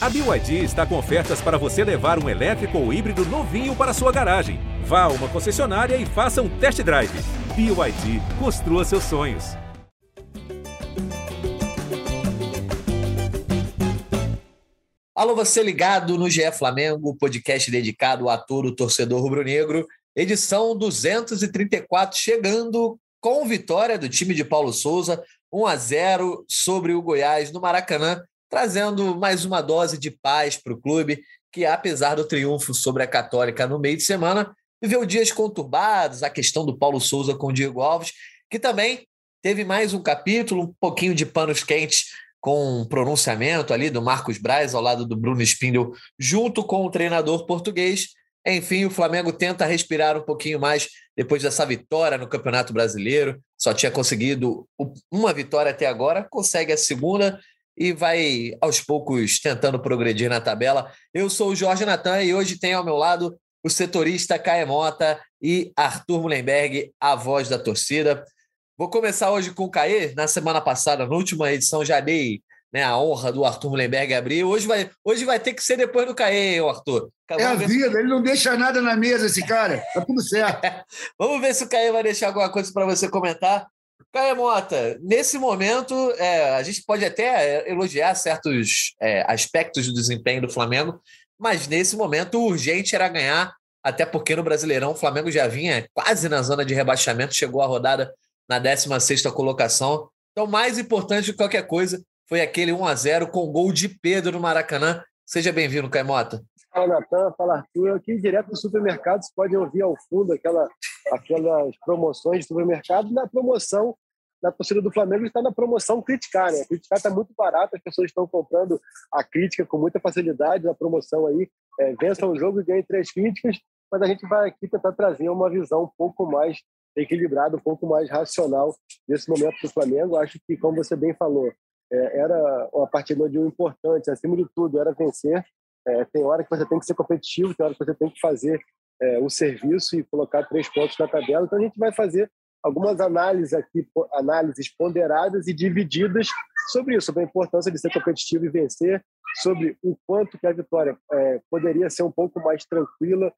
A BYD está com ofertas para você levar um elétrico ou híbrido novinho para sua garagem. Vá a uma concessionária e faça um test drive. BYD, construa seus sonhos. Alô, você ligado no GE Flamengo, podcast dedicado a todo o torcedor rubro-negro, edição 234, chegando com vitória do time de Paulo Souza, 1 a 0 sobre o Goiás no Maracanã, trazendo mais uma dose de paz para o clube, que apesar do triunfo sobre a Católica no meio de semana, viveu dias conturbados, a questão do Paulo Souza com o Diego Alves, que também teve mais um capítulo, um pouquinho de panos quentes com um pronunciamento ali do Marcos Braz ao lado do Bruno Spindel, junto com o treinador português. Enfim, o Flamengo tenta respirar um pouquinho mais depois dessa vitória no Campeonato Brasileiro. Só tinha conseguido uma vitória até agora, consegue a segunda e vai aos poucos tentando progredir na tabela. Eu sou o Jorge Natan e hoje tem ao meu lado o setorista Caia Mota e Arthur Mullenberg, a voz da torcida. Vou começar hoje com o Caê. Na semana passada, na última edição, já dei né, a honra do Arthur Mullenberg abrir. Hoje vai, hoje vai ter que ser depois do Caê, Arthur. é a vida, ele não deixa nada na mesa, esse cara. Tá tudo certo. Vamos ver se o Caê vai deixar alguma coisa para você comentar. Caê Mota, nesse momento, é, a gente pode até elogiar certos é, aspectos do desempenho do Flamengo, mas nesse momento o urgente era ganhar, até porque no Brasileirão o Flamengo já vinha quase na zona de rebaixamento, chegou a rodada na 16ª colocação. Então, mais importante de qualquer coisa foi aquele 1 a 0 com gol de Pedro no Maracanã. Seja bem-vindo, Caimota. Fala, Natan. Fala, Arthur. Aqui direto do supermercado, você pode ouvir ao fundo aquela, aquelas promoções de supermercado. Na promoção, na torcida do Flamengo está na promoção criticar, né? Criticar está muito barato, as pessoas estão comprando a crítica com muita facilidade na promoção aí. É, vença o jogo e ganhe três críticas, mas a gente vai aqui tentar trazer uma visão um pouco mais equilibrado, um pouco mais racional nesse momento do Flamengo. Acho que, como você bem falou, é, era uma partida de um importante, acima de tudo, era vencer. É, tem hora que você tem que ser competitivo, tem hora que você tem que fazer é, o serviço e colocar três pontos na tabela. Então a gente vai fazer algumas análises aqui, análises ponderadas e divididas sobre isso, sobre a importância de ser competitivo e vencer, sobre o quanto que a vitória é, poderia ser um pouco mais tranquila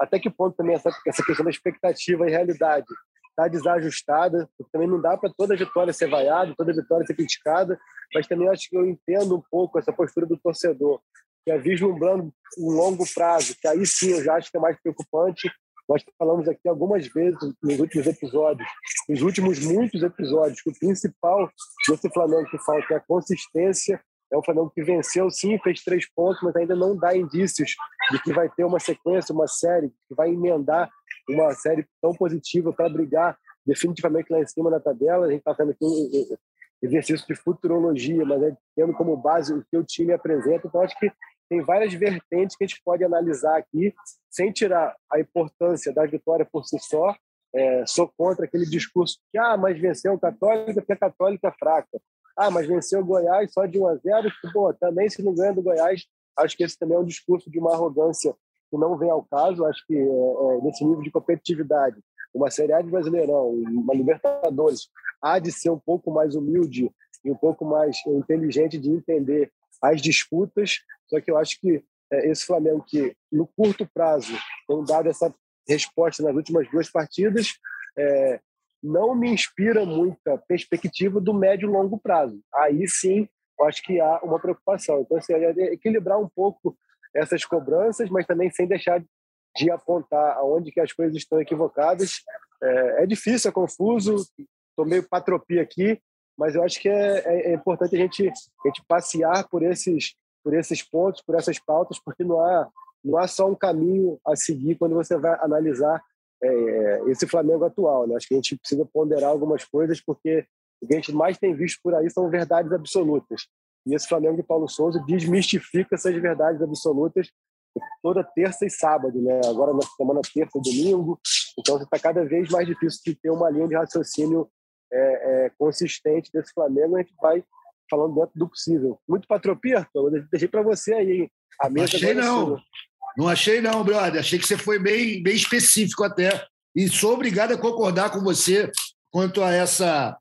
até que ponto também essa, essa questão da expectativa e realidade está desajustada, porque também não dá para toda vitória ser vaiada, toda vitória ser criticada, mas também acho que eu entendo um pouco essa postura do torcedor, que é vislumbrando um longo prazo, que aí sim eu já acho que é mais preocupante. Nós falamos aqui algumas vezes nos últimos episódios, nos últimos muitos episódios, que o principal desse Flamengo que falta é a consistência é um Flamengo que venceu, sim, fez três pontos, mas ainda não dá indícios de que vai ter uma sequência, uma série que vai emendar uma série tão positiva para brigar definitivamente lá em cima na tabela. A gente está fazendo aqui um exercício de futurologia, mas é tendo como base o que o time apresenta. Então, acho que tem várias vertentes que a gente pode analisar aqui, sem tirar a importância da vitória por si só. É, sou contra aquele discurso que, ah, mas venceu o Católica porque a Católica é fraca. Ah, mas venceu o Goiás só de 1 a 0. Pô, também se não ganha do Goiás, acho que esse também é um discurso de uma arrogância que não vem ao caso. Acho que é, é, nesse nível de competitividade, uma Série A de Brasileirão, uma Libertadores, há de ser um pouco mais humilde e um pouco mais inteligente de entender as disputas. Só que eu acho que é, esse Flamengo que, no curto prazo, tem dado essa resposta nas últimas duas partidas, é, não me inspira muita perspectiva do médio e longo prazo. Aí sim, acho que há uma preocupação. Então, assim, é equilibrar um pouco essas cobranças, mas também sem deixar de apontar aonde que as coisas estão equivocadas. É, é difícil, é confuso, estou meio patropia aqui, mas eu acho que é, é, é, importante a gente, a gente passear por esses, por esses pontos, por essas pautas, porque não há, não há só um caminho a seguir quando você vai analisar é, esse Flamengo atual. Né? Acho que a gente precisa ponderar algumas coisas, porque o que a gente mais tem visto por aí são verdades absolutas. E esse Flamengo de Paulo Souza desmistifica essas verdades absolutas toda terça e sábado, né? Agora na semana terça e domingo. Então está cada vez mais difícil de ter uma linha de raciocínio é, é, consistente desse Flamengo. A gente vai falando dentro do possível. Muito patropia, eu deixei para você aí. A mesa Achei não. Não achei, não, brother. Achei que você foi bem, bem específico até. E sou obrigado a concordar com você quanto a essa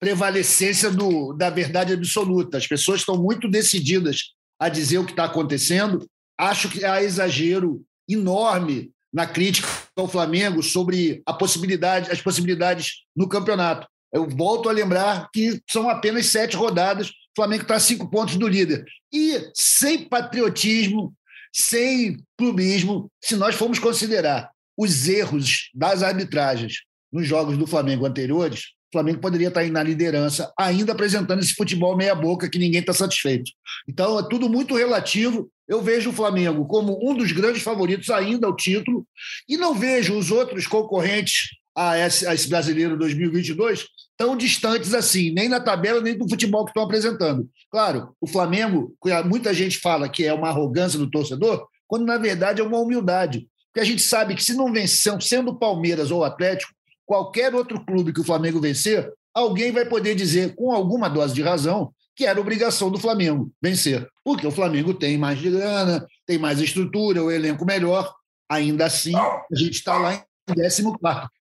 prevalecência do, da verdade absoluta. As pessoas estão muito decididas a dizer o que está acontecendo. Acho que há exagero enorme na crítica ao Flamengo sobre a possibilidade, as possibilidades no campeonato. Eu volto a lembrar que são apenas sete rodadas, o Flamengo está a cinco pontos do líder. E sem patriotismo, sem clubismo, se nós formos considerar os erros das arbitragens nos jogos do Flamengo anteriores, o Flamengo poderia estar aí na liderança, ainda apresentando esse futebol meia-boca que ninguém está satisfeito. Então, é tudo muito relativo. Eu vejo o Flamengo como um dos grandes favoritos ainda ao título e não vejo os outros concorrentes a esse, a esse brasileiro 2022 tão distantes assim, nem na tabela, nem do futebol que estão apresentando. Claro, o Flamengo, muita gente fala que é uma arrogância do torcedor, quando na verdade é uma humildade. Porque a gente sabe que se não vencer, sendo Palmeiras ou Atlético, qualquer outro clube que o Flamengo vencer, alguém vai poder dizer, com alguma dose de razão, que era obrigação do Flamengo vencer. Porque o Flamengo tem mais grana, tem mais estrutura, o elenco melhor. Ainda assim, a gente está lá em 14.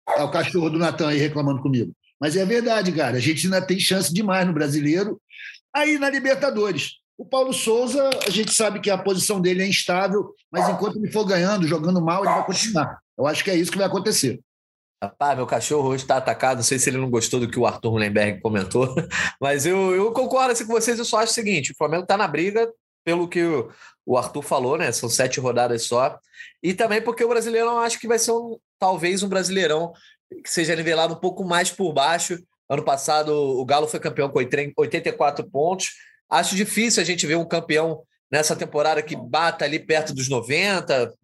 É o cachorro do Natan aí reclamando comigo. Mas é verdade, cara. A gente ainda tem chance demais no brasileiro. Aí na Libertadores. O Paulo Souza, a gente sabe que a posição dele é instável, mas enquanto ele for ganhando, jogando mal, ele vai continuar. Eu acho que é isso que vai acontecer. Rapaz, meu cachorro hoje está atacado. Não sei se ele não gostou do que o Arthur Mullenberg comentou, mas eu, eu concordo assim, com vocês. Eu só acho o seguinte: o Flamengo está na briga, pelo que o, Arthur falou, né? São sete rodadas só. E também porque o Brasileirão acho que vai ser um, talvez um Brasileirão que seja nivelado um pouco mais por baixo. Ano passado, o Galo foi campeão com 84 pontos. Acho difícil a gente ver um campeão nessa temporada que bata ali perto dos 90,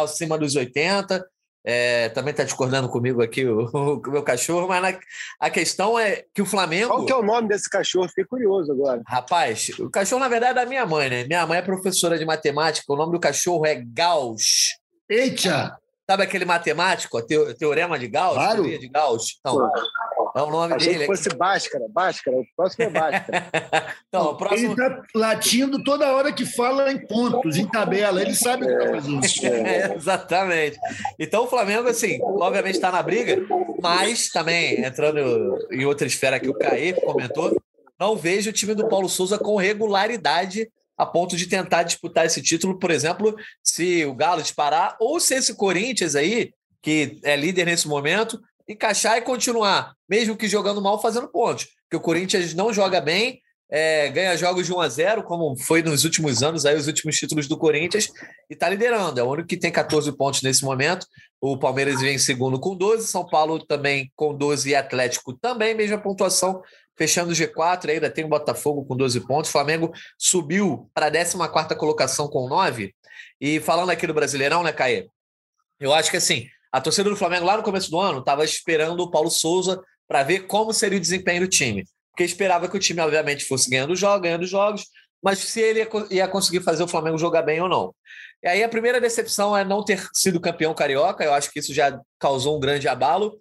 acima dos 80. É, também está discordando comigo aqui o, o, meu cachorro, mas na, a questão é que o Flamengo. Qual que é o nome desse cachorro? Fiquei curioso agora. Rapaz, o cachorro, na verdade, é da minha mãe, né? Minha mãe é professora de matemática, o nome do cachorro é Gauss. Eita! Sabe aquele matemático, teorema de Gauss? Claro. de Gauss? Então, é o nome Achei dele. que fosse Bhaskara. Bhaskara. O próximo é Bhaskara. então, o próximo... Ele está latindo toda hora que fala em pontos, em tabela. Ele sabe o que está fazendo. É, exatamente. Então, o Flamengo, assim, obviamente está na briga, mas também, entrando em outra esfera que o Caê comentou, não vejo o time do Paulo Souza com regularidade a ponto de tentar disputar esse título, por exemplo, se o Galo disparar, ou se esse Corinthians aí, que é líder nesse momento, encaixar e continuar, mesmo que jogando mal, fazendo pontos. Porque o Corinthians não joga bem, é, ganha jogos de 1 a 0, como foi nos últimos anos, aí os últimos títulos do Corinthians, e está liderando. É o único que tem 14 pontos nesse momento. O Palmeiras vem em segundo com 12, São Paulo também com 12 e Atlético também, mesma pontuação, fechando o G4, ainda tem o Botafogo com 12 pontos. Flamengo subiu para a 14 colocação com 9. E falando aqui do Brasileirão, né, Caê? Eu acho que assim, a torcida do Flamengo lá no começo do ano estava esperando o Paulo Souza para ver como seria o desempenho do time. Porque esperava que o time, obviamente, fosse ganhando jogos, ganhando jogos, mas se ele ia, conseguir fazer o Flamengo jogar bem ou não. E aí a primeira decepção é não ter sido campeão carioca, eu acho que isso já causou um grande abalo.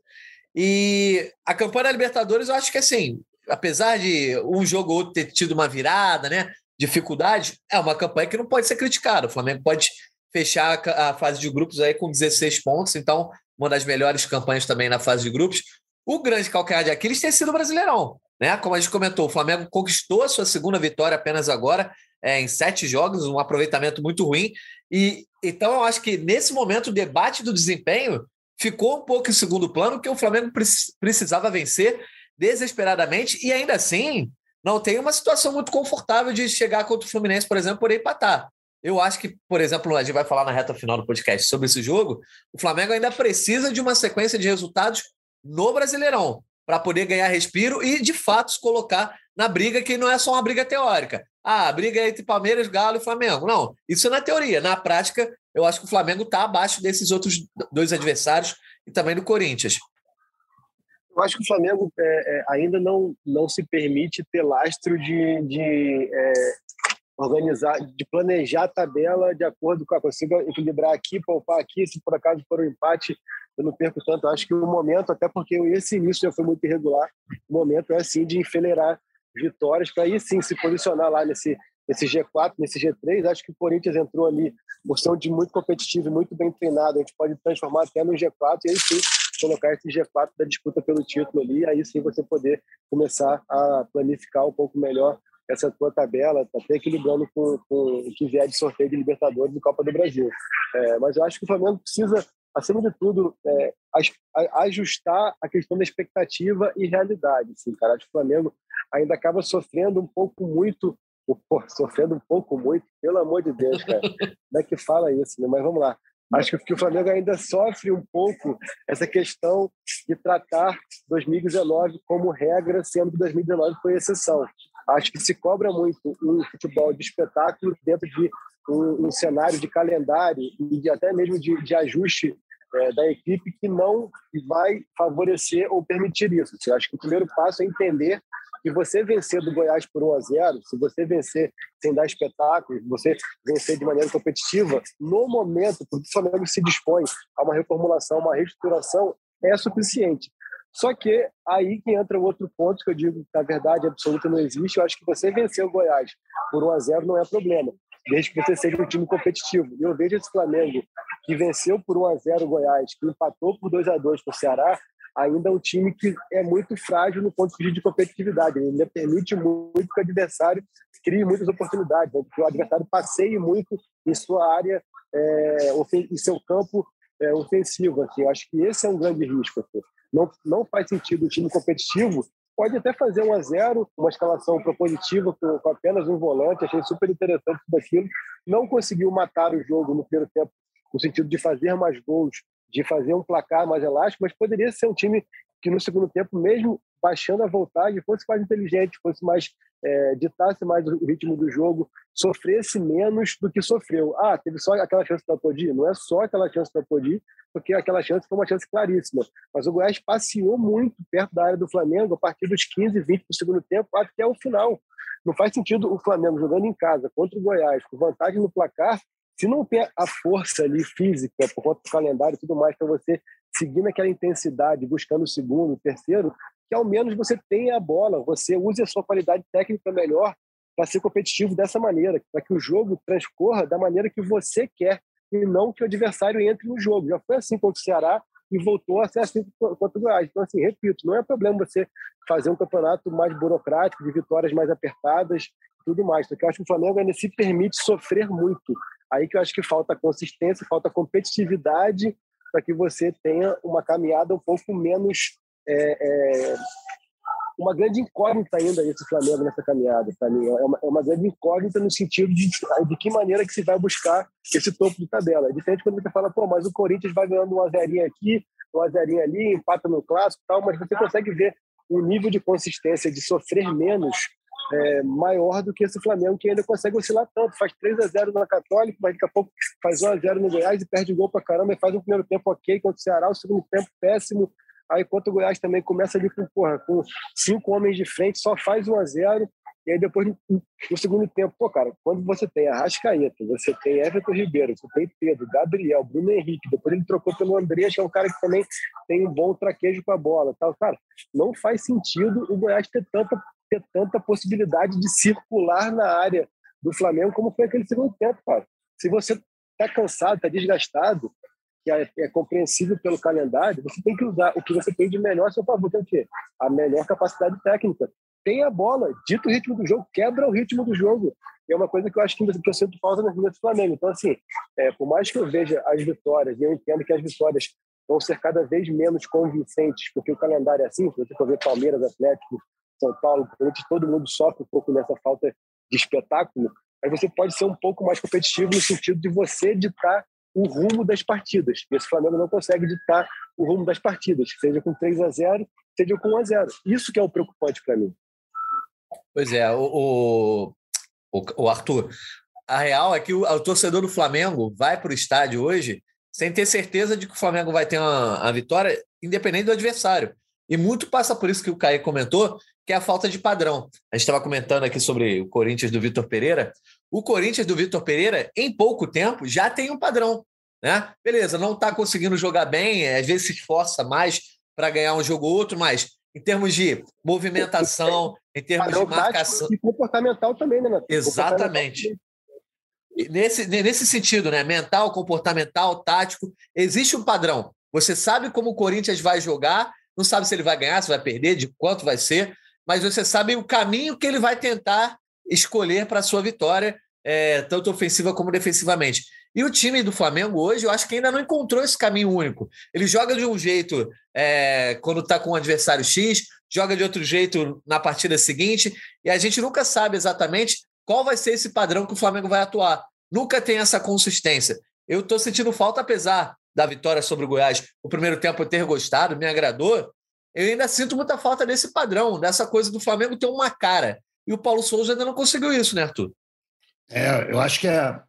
E a campanha da Libertadores, eu acho que assim, apesar de um jogo ou outro ter tido uma virada, né? Dificuldade, é uma campanha que não pode ser criticada. O Flamengo pode fechar a fase de grupos aí com 16 pontos, então uma das melhores campanhas também na fase de grupos. O grande calcanhar de Aquiles tem sido o Brasileirão, né? Como a gente comentou, o Flamengo conquistou a sua segunda vitória apenas agora, é, em sete jogos, um aproveitamento muito ruim. E então eu acho que nesse momento o debate do desempenho ficou um pouco em segundo plano, que o Flamengo precisava vencer desesperadamente e ainda assim não tem uma situação muito confortável de chegar contra o Fluminense, por exemplo, por empatar. Eu acho que, por exemplo, a gente vai falar na reta final do podcast sobre esse jogo. O Flamengo ainda precisa de uma sequência de resultados no Brasileirão para poder ganhar respiro e, de fato, se colocar na briga que não é só uma briga teórica. Ah, a briga é entre Palmeiras, Galo e Flamengo. Não, isso é na teoria. Na prática, eu acho que o Flamengo está abaixo desses outros dois adversários e também do Corinthians. Eu acho que o Flamengo é, é, ainda não, não se permite ter lastro de, de é, organizar, de planejar a tabela de acordo com a consiga equilibrar aqui, poupar aqui, se por acaso for um empate, eu não perco tanto. Acho que o momento, até porque esse início já foi muito irregular, o momento é assim de enfileirar vitórias para aí sim se posicionar lá nesse nesse G4, nesse G3, acho que o Corinthians entrou ali por de muito competitivo e muito bem treinado, a gente pode transformar até no G4 e aí sim colocar esse G4 da disputa pelo título ali, aí sim você poder começar a planificar um pouco melhor essa tua tabela, está até equilibrando com, com o que vier de sorteio de Libertadores e Copa do Brasil. É, mas eu acho que o Flamengo precisa, acima de tudo, é, ajustar a questão da expectativa e realidade. Assim, cara. Acho que o Flamengo ainda acaba sofrendo um pouco muito, pô, sofrendo um pouco muito, pelo amor de Deus, cara. Como é que fala isso? Né? Mas vamos lá. Acho que o Flamengo ainda sofre um pouco essa questão de tratar 2019 como regra, sendo que 2019 foi exceção. Acho que se cobra muito um futebol de espetáculo dentro de um, um cenário de calendário e de, até mesmo de, de ajuste é, da equipe que não vai favorecer ou permitir isso. Eu acho que o primeiro passo é entender que você vencer do Goiás por 1 a 0, se você vencer sem dar espetáculo, você vencer de maneira competitiva, no momento, porque o Flamengo se dispõe a uma reformulação, uma reestruturação, é suficiente. Só que aí que entra o outro ponto que eu digo que a verdade absoluta não existe. Eu acho que você vencer o Goiás por 1 a 0 não é problema, desde que você seja um time competitivo. E eu vejo esse Flamengo que venceu por 1 a 0 o Goiás, que empatou por 2 a 2 com o Ceará, ainda é um time que é muito frágil no ponto de vista de competitividade. Ele ainda permite muito que o adversário crie muitas oportunidades, né? que o adversário passeie muito em sua área, é, em seu campo é, ofensivo. Assim. Eu acho que esse é um grande risco. Assim. Não, não faz sentido o time competitivo pode até fazer um a zero, uma escalação propositiva com, com, apenas um volante, achei super interessante tudo aquilo. Não conseguiu matar o jogo no primeiro tempo, no sentido de fazer mais gols de fazer um placar mais elástico, mas poderia ser um time que no segundo tempo, mesmo baixando a voltagem, fosse mais inteligente, fosse mais é, ditasse mais o ritmo do jogo, sofresse menos do que sofreu. Ah, teve só aquela chance para Podi? Não é só aquela chance para Podi, porque aquela chance foi uma chance claríssima. Mas o Goiás passeou muito perto da área do Flamengo a partir dos 15, 20 do segundo tempo até o final. Não faz sentido o Flamengo jogando em casa contra o Goiás, com vantagem no placar, se não tem a força ali física, por conta do calendário e tudo mais, para você seguir naquela intensidade, buscando o segundo, o terceiro, que ao menos você tenha a bola, você use a sua qualidade técnica melhor para ser competitivo dessa maneira, para que o jogo transcorra da maneira que você quer e não que o adversário entre no jogo. Já foi assim contra o Ceará e voltou a ser assim contra o Goiás. Então, assim, repito, não é problema você fazer um campeonato mais burocrático, de vitórias mais apertadas tudo mais. Porque eu acho que o Flamengo ainda se permite sofrer muito. Aí que eu acho que falta consistência, falta competitividade para que você tenha uma caminhada um pouco menos. É, é, uma grande incógnita ainda esse Flamengo nessa caminhada, para mim. É uma, é uma, grande incógnita no sentido de, de que maneira que se vai buscar esse topo de tabela. É diferente quando você fala, pô, mas o Corinthians vai ganhando um azerinho aqui, um azerinho ali, empata no clássico tal, mas você consegue ver o nível de consistência de sofrer menos é, maior do que esse Flamengo, que ainda consegue oscilar tanto. Faz 3 a 0 na Católica, mas daqui a pouco faz 1 a 0 no Goiás e perde gol para caramba e faz um primeiro tempo ok contra o Ceará, o segundo tempo péssimo. Aí, enquanto o Goiás também começa ali com, porra, com cinco homens de frente, só faz 1 a 0 e aí depois, no segundo tempo, pô, cara, quando você tem Arrascaeta, você tem Everton Ribeiro, você tem Pedro, Gabriel, Bruno Henrique, depois ele trocou pelo Andrés, que é um cara que também tem um bom traquejo com a bola. Tal. Cara, não faz sentido o Goiás ter tanta ter tanta possibilidade de circular na área do Flamengo como foi aquele segundo tempo, cara. Se você está cansado, está desgastado, que é, é, compreensível pelo calendário, você tem que usar o que você tem de melhor a seu favor, que é o quê? A melhor capacidade técnica. Tem a bola, dita o ritmo do jogo, quebra o ritmo do jogo. E é uma coisa que eu acho que, eu sinto falta minhas do Flamengo. Então, assim, é, por mais que eu veja as vitórias, e eu entendo que as vitórias vão ser cada vez menos convincentes, porque o calendário é assim, se você for ver Palmeiras, Atlético, são Paulo, todo mundo sofre um pouco nessa falta de espetáculo, aí você pode ser um pouco mais competitivo no sentido de você ditar o rumo das partidas. E esse Flamengo não consegue ditar o rumo das partidas, seja com 3 a 0 seja com 1 a 0 Isso que é o preocupante para mim. Pois é, o, o, o, Arthur, a real é que o, o torcedor do Flamengo vai para o estádio hoje sem ter certeza de que o Flamengo vai ter uma vitória, independente do adversário. E muito passa por isso que o Caio comentou, que é a falta de padrão. A gente estava comentando aqui sobre o Corinthians do Vitor Pereira. O Corinthians do Vitor Pereira, em pouco tempo, já tem um padrão. Né? Beleza, não está conseguindo jogar bem, às vezes se esforça mais para ganhar um jogo ou outro, mas em termos de movimentação, em termos padrão de marcação. E comportamental também, né, Nath? Exatamente. Nesse, nesse sentido, né? Mental, comportamental, tático, existe um padrão. Você sabe como o Corinthians vai jogar, não sabe se ele vai ganhar, se vai perder, de quanto vai ser, mas você sabe o caminho que ele vai tentar escolher para a sua vitória, é, tanto ofensiva como defensivamente. E o time do Flamengo hoje, eu acho que ainda não encontrou esse caminho único. Ele joga de um jeito é, quando está com um adversário X, joga de outro jeito na partida seguinte, e a gente nunca sabe exatamente qual vai ser esse padrão que o Flamengo vai atuar. Nunca tem essa consistência. Eu estou sentindo falta, apesar da vitória sobre o Goiás, o primeiro tempo eu ter gostado, me agradou. Eu ainda sinto muita falta desse padrão, dessa coisa do Flamengo ter uma cara. E o Paulo Souza ainda não conseguiu isso, né, Arthur? É, eu acho que é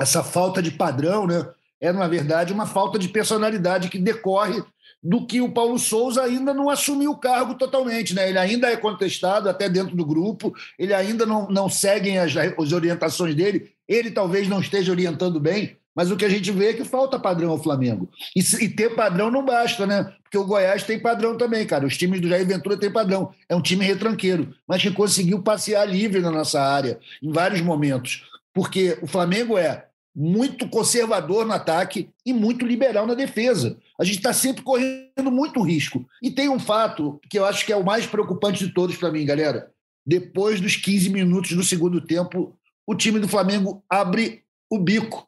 essa falta de padrão, né? É, na verdade, uma falta de personalidade que decorre do que o Paulo Souza ainda não assumiu o cargo totalmente, né? Ele ainda é contestado até dentro do grupo, ele ainda não, não segue as, as orientações dele, ele talvez não esteja orientando bem, mas o que a gente vê é que falta padrão ao Flamengo. E, e, ter padrão não basta, né? Porque o Goiás tem padrão também, cara. Os times do Jair Ventura têm padrão. É um time retranqueiro, mas que conseguiu passear livre na nossa área em vários momentos. Porque o Flamengo é muito conservador no ataque e muito liberal na defesa. A gente está sempre correndo muito risco. E tem um fato que eu acho que é o mais preocupante de todos para mim, galera. Depois dos 15 minutos do segundo tempo, o time do Flamengo abre o bico,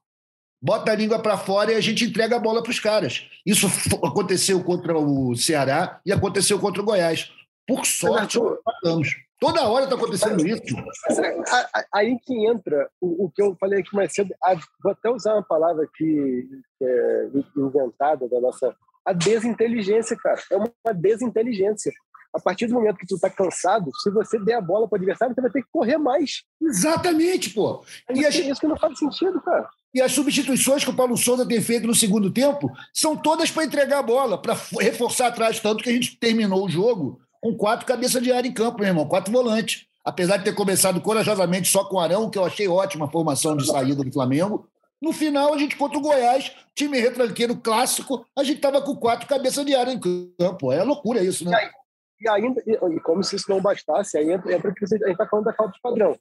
bota a língua para fora e a gente entrega a bola para os caras. Isso aconteceu contra o Ceará e aconteceu contra o Goiás. Por sorte, nós Toda hora está acontecendo isso. Aí que entra o, o, que eu falei aqui mais cedo. A, vou até usar uma palavra que é inventada da nossa. A desinteligência, cara. É uma desinteligência. A partir do momento que tu está cansado, se você der a bola para o adversário, você vai ter que correr mais. Exatamente, pô. E é isso que não faz sentido, cara. E as substituições que o Paulo Souza tem feito no segundo tempo são todas para entregar a bola, para reforçar atrás, tanto que a gente terminou o jogo com quatro cabeças de área em campo, meu irmão, quatro volantes. Apesar de ter começado corajosamente só com o Arão, que eu achei ótima a formação de saída do Flamengo, no final, a gente contra o Goiás, time retranqueiro clássico, a gente estava com quatro cabeças de área em campo. É loucura isso, né? E, ainda, e como se isso não bastasse, aí entra, entra a gente está falando da falta de padrão.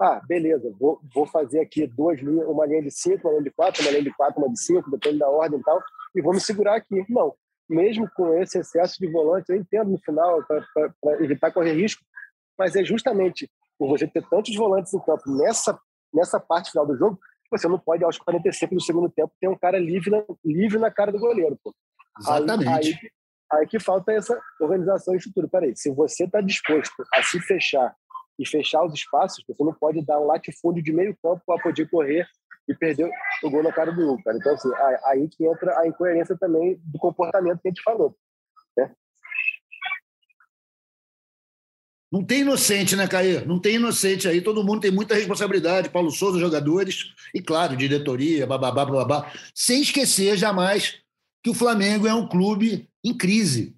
Ah, beleza, vou, vou fazer aqui duas linhas, uma linha de cinco, uma linha de quatro, uma linha de quatro, uma de cinco, depende da ordem e tal, e vou me segurar aqui. Não, mesmo com esse excesso de volante, eu entendo no final, para evitar correr risco, mas é justamente por você ter tantos volantes em campo nessa, nessa parte final do jogo, você não pode, aos 45 do segundo tempo, ter um cara livre na, livre na cara do goleiro. Pô. Exatamente. Aí, aí, aí, que falta essa organização e estrutura. Peraí, se você está disposto a se fechar e fechar os espaços, você não pode dar um latifúndio de meio campo para poder correr e perdeu o gol na cara do Hugo, cara. Então, assim, aí que entra a incoerência também do comportamento que a gente falou. Né? Não tem inocente, né, Caê? Não tem inocente aí. Todo mundo tem muita responsabilidade. Paulo Souza, jogadores, e claro, diretoria, bababá, babá. Sem esquecer jamais que o Flamengo é um clube em crise.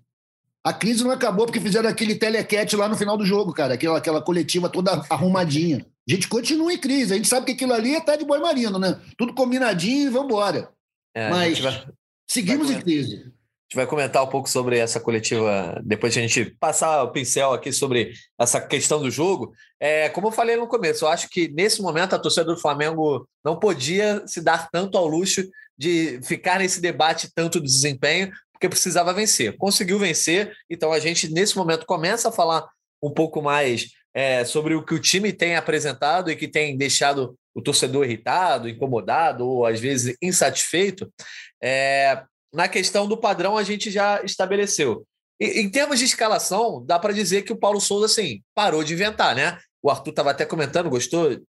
A crise não acabou porque fizeram aquele telequete lá no final do jogo, cara. Aquela, aquela coletiva toda arrumadinha. A gente continua em crise. A gente sabe que aquilo ali é tá de boi marino, né? Tudo combinadinho e vamos embora. É, Mas vai, seguimos vai em crise. A gente vai comentar um pouco sobre essa coletiva depois de a gente passar o pincel aqui sobre essa questão do jogo. É, como eu falei no começo, eu acho que nesse momento a torcida do Flamengo não podia se dar tanto ao luxo de ficar nesse debate tanto do desempenho, porque precisava vencer. Conseguiu vencer, então a gente, nesse momento, começa a falar um pouco mais é, sobre o que o time tem apresentado e que tem deixado o torcedor irritado, incomodado ou às vezes insatisfeito. É, na questão do padrão, a gente já estabeleceu. E, em termos de escalação, dá para dizer que o Paulo Souza assim, parou de inventar, né? O Arthur estava até comentando, gostou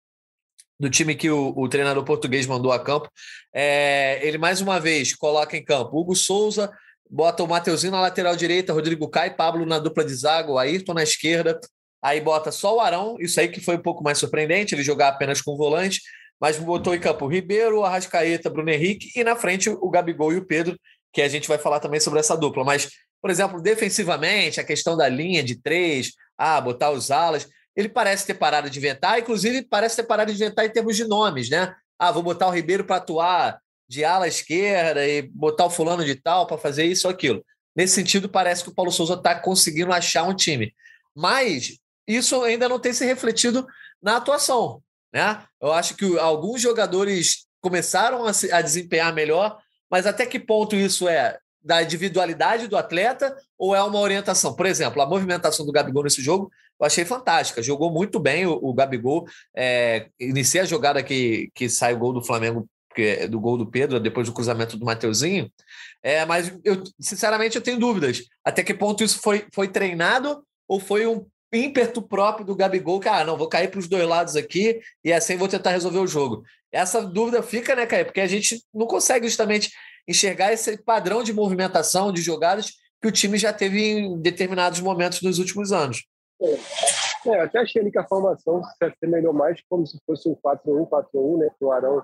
do time que o, o treinador português mandou a campo. É, ele mais uma vez coloca em campo Hugo Souza, bota o Mateuzinho na lateral direita, Rodrigo Caio, Pablo na dupla de zaga, o Ayrton na esquerda, aí bota só o Arão, isso aí que foi um pouco mais surpreendente, ele jogar apenas com volante, mas botou em campo o Ribeiro, Arrascaeta, Bruno Henrique e na frente o Gabigol e o Pedro, que a gente vai falar também sobre essa dupla. Mas, por exemplo, defensivamente, a questão da linha de três, ah, botar os alas, ele parece ter parado de inventar, inclusive parece ter parado de inventar em termos de nomes, né? Ah, vou botar o Ribeiro para atuar de ala esquerda e botar o fulano de tal para fazer isso ou aquilo. Nesse sentido, parece que o Paulo Souza está conseguindo achar um time. Mas isso ainda não tem se refletido na atuação. Né? Eu acho que alguns jogadores começaram a, se, a desempenhar melhor, mas até que ponto isso é da individualidade do atleta ou é uma orientação? Por exemplo, a movimentação do Gabigol nesse jogo eu achei fantástica. Jogou muito bem o, o Gabigol. É, inicia a jogada que, que sai o gol do Flamengo, que, do gol do Pedro, depois do cruzamento do Mateuzinho. É, mas eu, sinceramente, eu tenho dúvidas. Até que ponto isso foi, foi treinado ou foi um ímpeto próprio do Gabigol, que, ah, não, vou cair para os dois lados aqui e assim vou tentar resolver o jogo. Essa dúvida fica, né, Caio? Porque a gente não consegue justamente enxergar esse padrão de movimentação, de jogadas que o time já teve em determinados momentos nos últimos anos. É, é até achei que a formação se assemelhou mais como se fosse um 4-1, 4-1, né, com o Arão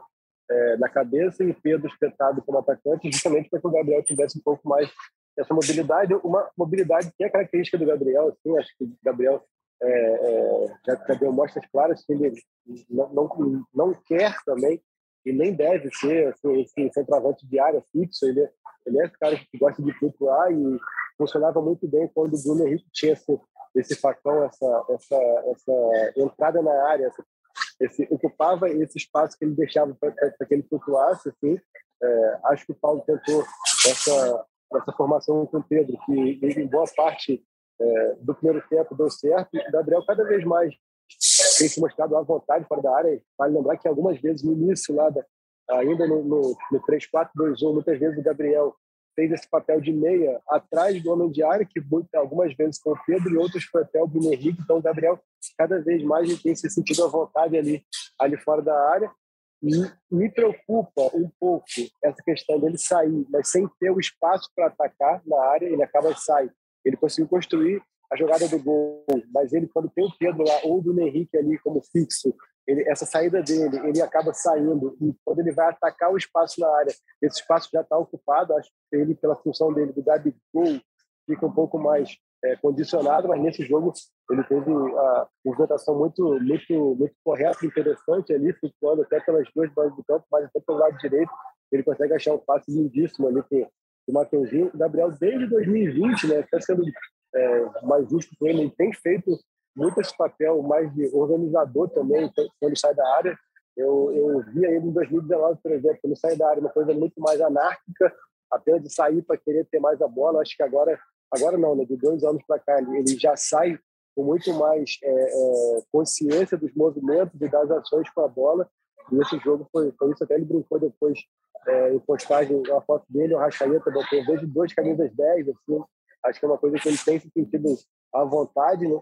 é, na cabeça e Pedro espetado como atacante, justamente para que o Gabriel tivesse um pouco mais essa mobilidade, uma mobilidade que é característica do Gabriel, assim, acho que o Gabriel é, é, já, já deu mostras claras que ele não, não, não quer também e nem deve ser assim, esse centroavante de área fixo, ele, ele é esse cara que gosta de flutuar e funcionava muito bem quando o Bruno Henrique tinha esse, esse facão, essa, essa, essa entrada na área, essa, esse, ocupava esse espaço que ele deixava para que ele flutuasse. Assim. É, acho que o Paulo tentou essa, essa formação com o Pedro, que em boa parte é, do primeiro tempo deu certo. O Gabriel cada vez mais tem se mostrado à vontade fora da área. Vale lembrar que algumas vezes no início, lá da, ainda no, no, no 3-4-2-1, muitas vezes o Gabriel fez esse papel de meia atrás do homem de área, que algumas vezes foi o Pedro e outros foi até o Bruno Henrique. Então, o Gabriel, cada vez mais, ele tem se sentido à vontade ali, ali fora da área. E me preocupa um pouco essa questão dele sair, mas sem ter o espaço para atacar na área, ele acaba sair. Ele conseguiu construir a jogada do gol, mas ele, quando tem o Pedro lá, ou do Henrique ali como fixo, ele, essa saída dele, ele acaba saindo, e quando ele vai atacar o espaço na área, esse espaço já está ocupado, acho que ele, pela função dele, do Gabigol, fica um pouco mais é, condicionado, mas nesse jogo ele teve a movimentação muito, muito, muito correta, interessante ali, flutuando até pelas duas bandas do campo, mas até pelo lado direito, ele consegue achar um passe lindíssimo ali com o Mateuzinho. O Gabriel, desde 2020, né, está sendo é, mais justo com ele, ele tem feito muito esse papel mais de organizador também, quando ele sai da área. Eu, eu via ele em 2019, por exemplo, ele sai da área, uma coisa muito mais anárquica, apenas de sair para querer ter mais a bola. Acho que agora, agora não, né, de dois anos para cá, ele, já sai com muito mais é, é, consciência dos movimentos e das ações com a bola. E esse jogo foi, foi isso. Até ele brincou depois é, em postagem, uma foto dele, o Rascaeta botou, vejo dois camisas 10, assim, acho que é uma coisa que ele tem se sentido à vontade, né?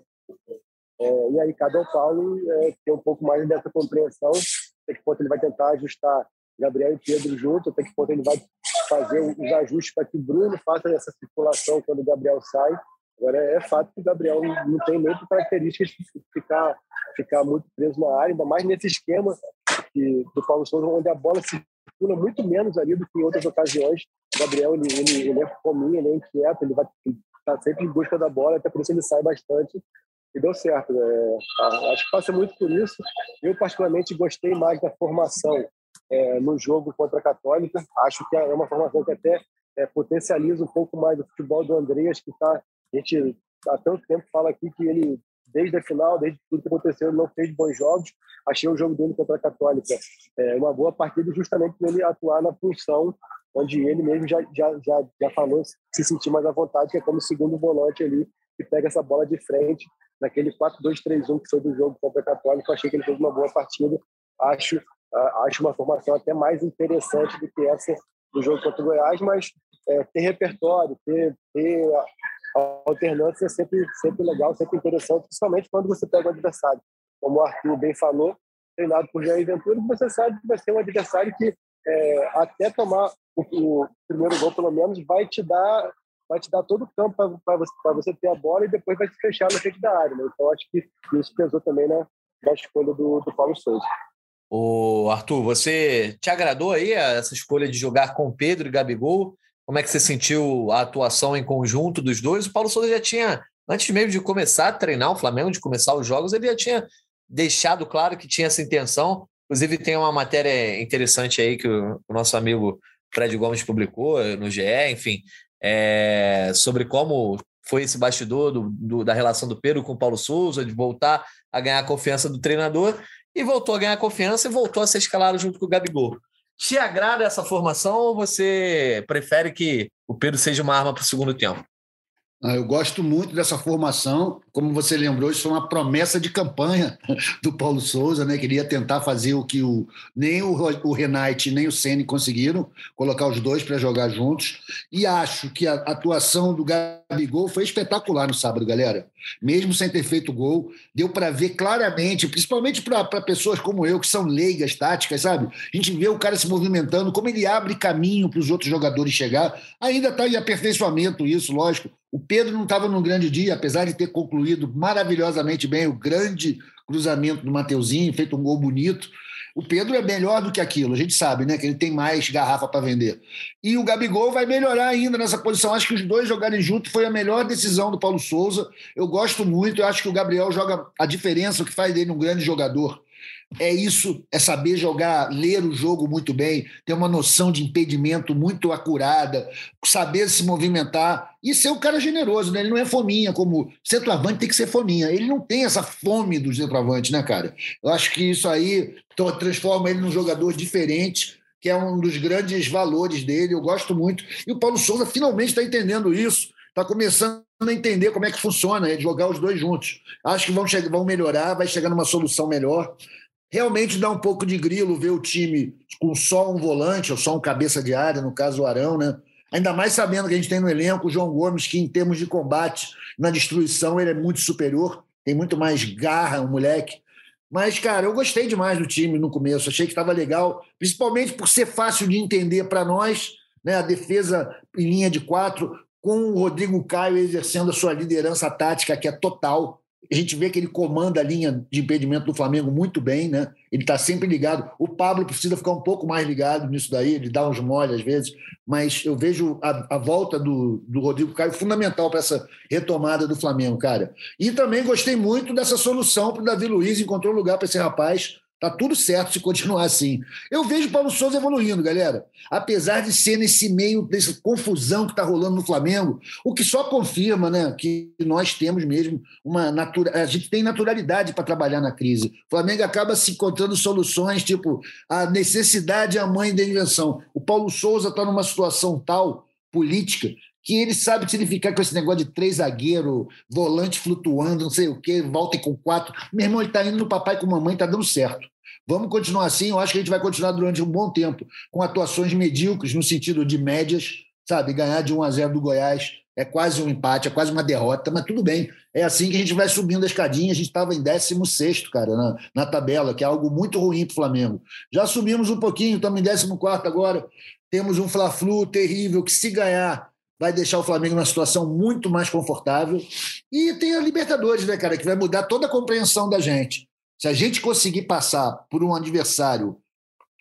É, e aí cada o Paulo é, tem um pouco mais dessa compreensão, até que ponto ele vai tentar ajustar Gabriel e Pedro junto, até que ponto ele vai fazer os ajustes para que o Bruno faça essa circulação quando o Gabriel sai. Agora é fato que o Gabriel não tem nem características de ficar, ficar muito preso na área, ainda mais nesse esquema que, do Paulo Souza, onde a bola circula muito menos ali do que em outras ocasiões. O Gabriel ele, ele, ele é fominha, ele é inquieto, ele vai tá sempre em busca da bola, até por isso ele sai bastante e deu certo. É, acho que passa muito por isso. Eu, particularmente, gostei mais da formação é, no jogo contra a Católica. Acho que é uma formação que até é, potencializa um pouco mais o futebol do Andreas, que tá, a gente há tanto tempo fala aqui que ele, desde a final, desde tudo que aconteceu, não fez bons jogos. Achei o jogo dele contra a Católica é, uma boa partida, justamente por ele atuar na função onde ele mesmo já, já, já, já falou se sentir mais à vontade, que é como segundo volante ali, que pega essa bola de frente naquele 4-2-3-1 que foi do jogo contra a Católica, achei que ele fez uma boa partida. Acho, acho uma formação até mais interessante do que essa do jogo contra o Goiás, mas é, ter repertório, ter, ter alternância é sempre, sempre legal, sempre interessante, principalmente quando você pega o adversário. Como o Arthur bem falou, treinado por Jair Ventura, você sabe que vai ser um adversário que é, até tomar o, o, primeiro gol, pelo menos, vai te dar vai te dar todo o campo para você, você ter a bola e depois vai se fechar na frente da área. Né? Então, acho que isso pesou também na, na escolha do, do Paulo Souza. O Arthur, você te agradou aí essa escolha de jogar com Pedro e Gabigol? Como é que você sentiu a atuação em conjunto dos dois? O Paulo Souza já tinha, antes mesmo de começar a treinar o Flamengo, de começar os jogos, ele já tinha deixado claro que tinha essa intenção. Inclusive, tem uma matéria interessante aí que o, nosso amigo Fred Gomes publicou no GE, enfim, é, sobre como foi esse bastidor do, do, da relação do Pedro com o Paulo Souza, de voltar a ganhar a confiança do treinador, e voltou a ganhar confiança e voltou a ser escalado junto com o Gabigol. Te agrada essa formação ou você prefere que o Pedro seja uma arma para o segundo tempo? Ah, eu gosto muito dessa formação. Como você lembrou, isso foi uma promessa de campanha do Paulo Souza, né? Queria tentar fazer o que o, nem o, o Renate nem o Ceni conseguiram, colocar os dois para jogar juntos. E acho que a atuação do Gabigol foi espetacular no sábado, galera. Mesmo sem ter feito gol, deu para ver claramente, principalmente para pessoas como eu, que são leigas táticas, sabe? A gente vê o cara se movimentando, como ele abre caminho para os outros jogadores chegar. Ainda está em aperfeiçoamento isso, lógico o Pedro não estava num grande dia, apesar de ter concluído maravilhosamente bem o grande cruzamento do Mateuzinho, feito um gol bonito. O Pedro é melhor do que aquilo, a gente sabe, né? Que ele tem mais garrafa para vender. E o Gabigol vai melhorar ainda nessa posição. Acho que os dois jogarem juntos foi a melhor decisão do Paulo Souza. Eu gosto muito, eu acho que o Gabriel joga a diferença, o que faz dele um grande jogador é isso, é saber jogar, ler o jogo muito bem, ter uma noção de impedimento muito acurada, saber se movimentar e ser um cara generoso, né? Ele não é fominha, como centroavante tem que ser fominha. Ele não tem essa fome do centroavante, né, cara? Eu acho que isso aí transforma ele num jogador diferente, que é um dos grandes valores dele. Eu gosto muito. E o Paulo Souza finalmente está entendendo isso, está começando a entender como é que funciona, é jogar os dois juntos. Acho que vão, vão melhorar, vai chegar numa solução melhor realmente dá um pouco de grilo ver o time com só um volante, ou só um cabeça de área, no caso o Arão, né? Ainda mais sabendo que a gente tem no elenco o João Gomes, que em termos de combate, na destruição, ele é muito superior, tem muito mais garra, o um moleque. Mas, cara, eu gostei demais do time no começo, achei que estava legal, principalmente por ser fácil de entender para nós, né? A defesa em linha de quatro, com o Rodrigo Caio exercendo a sua liderança tática, que é total. A gente vê que ele comanda a linha de impedimento do Flamengo muito bem, né? Ele está sempre ligado. O Pablo precisa ficar um pouco mais ligado nisso daí, ele dá uns mole às vezes, mas eu vejo a, a volta do, do Rodrigo Caio fundamental para essa retomada do Flamengo, cara. E também gostei muito dessa solução para o Davi Luiz, encontrou lugar para esse rapaz Tá tudo certo se continuar assim. Eu vejo o Paulo Souza evoluindo, galera. Apesar de ser nesse meio dessa confusão que está rolando no Flamengo, o que só confirma, né, que nós temos mesmo uma natura, a gente tem naturalidade para trabalhar na crise. O Flamengo acaba se encontrando soluções, tipo a necessidade é a mãe da invenção. O Paulo Souza está numa situação tal política que ele sabe se ele ficar com esse negócio de três zagueiro, volante flutuando, não sei o quê, volta com quatro. Meu irmão, ele está indo no papai com mamãe, está dando certo. Vamos continuar assim, eu acho que a gente vai continuar durante um bom tempo, com atuações medíocres, no sentido de médias, sabe? Ganhar de 1 a 0 do Goiás é quase um empate, é quase uma derrota, mas tudo bem. É assim que a gente vai subindo a escadinha. A gente estava em 16, cara, na, na tabela, que é algo muito ruim para o Flamengo. Já subimos um pouquinho, estamos em 14 agora. Temos um Fla-Flu terrível que, se ganhar, vai deixar o Flamengo numa situação muito mais confortável. E tem a Libertadores, né, cara, que vai mudar toda a compreensão da gente. Se a gente conseguir passar por um adversário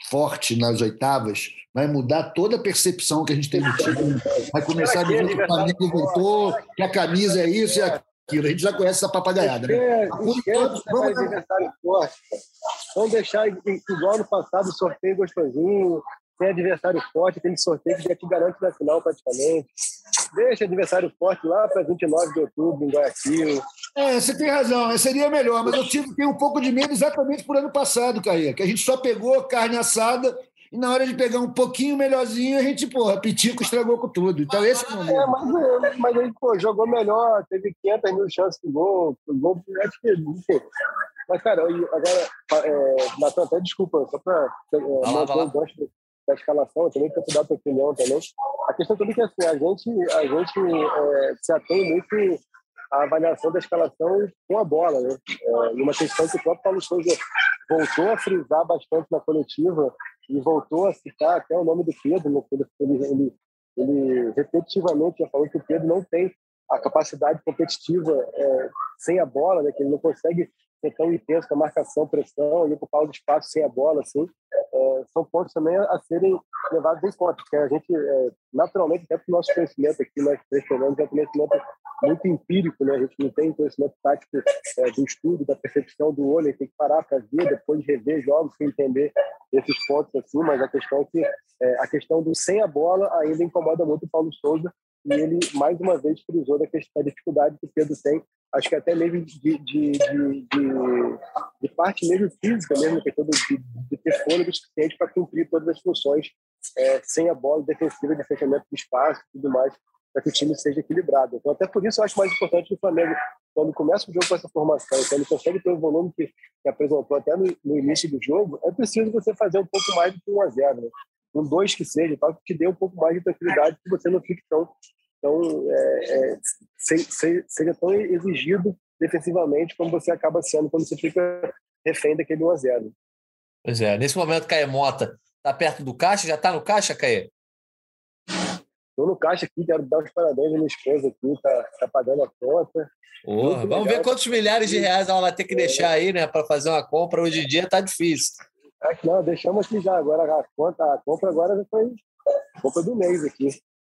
forte nas oitavas, vai mudar toda a percepção que a gente tem do time. Vai começar a dizer que o Flamengo voltou, que a camisa é isso e aquilo. A gente já conhece essa papagaiada, né? Esquece, vamos adversário forte. Vamos deixar igual no passado, sorteio gostosinho, tem adversário forte, aquele sorteio que já te garante na final praticamente. Deixa adversário forte lá para 29 de outubro, em Guayaquil. É, você tem razão, seria melhor, mas eu tive tenho um pouco de medo exatamente por ano passado, Caia, que a gente só pegou carne assada e na hora de pegar um pouquinho melhorzinho, a gente, porra, Pitico estragou com tudo. Então esse é o momento. É, mas, mas ele, pô, jogou melhor, teve 500 mil chances de gol, gol, acho que, enfim. Mas, cara, agora, é, Natan, até desculpa, só para é, manter o gancho da escalação, também quero dar a tua opinião também. A questão toda é que assim, a gente, a gente é, se atém muito à avaliação da escalação com a bola, né? É, uma questão que o próprio Paulo Souza voltou a frisar bastante na coletiva e voltou a citar até o nome do Pedro, né? ele, ele, ele, ele repetitivamente já falou que o Pedro não tem a capacidade competitiva é, sem a bola, né? que ele não consegue ser tão intenso na marcação, pressão, e ocupar o espaço sem a bola, assim, é, são pontos também a serem levados em conta, porque a gente, é, naturalmente, até para o nosso conhecimento aqui, nós três é um conhecimento muito empírico, né? a gente não tem conhecimento tático é, do estudo, da percepção do olho, tem que parar para ver, depois rever jogos para entender esses pontos assim, mas a questão é que é, a questão do sem a bola ainda incomoda muito o Paulo Souza, e ele mais uma vez frisou da questão da dificuldade que o Pedro tem, acho que até mesmo de, de, de, de, parte mesmo física, mesmo questão de, de ter fôlego suficiente para cumprir todas as funções é, sem a bola defensiva, de fechamento de espaço e tudo mais. para que o time seja equilibrado. Então, até por isso, eu acho mais importante que o Flamengo, quando começa o jogo com essa formação, quando consegue ter o volume que, que apresentou até no, no, início do jogo, é preciso você fazer um pouco mais do que 1 a 0 né? Um 2 que seja, tal, que te dê um pouco mais de tranquilidade, que você não fique tão, tão é, é, seja tão exigido defensivamente como você acaba sendo quando você fica refém daquele 1 a 0 Pois é, nesse momento, Caio Mota está perto do caixa? Já está no caixa, Caio? Estou no caixa aqui, quero dar os parabéns à minha esposa aqui, tá, tá pagando a conta. vamos legal. ver quantos milhares de reais ela vai ter que deixar aí, né, para fazer uma compra. Hoje em dia tá difícil. Não, deixamos aqui já. Agora a conta, a compra agora foi compra do mês aqui.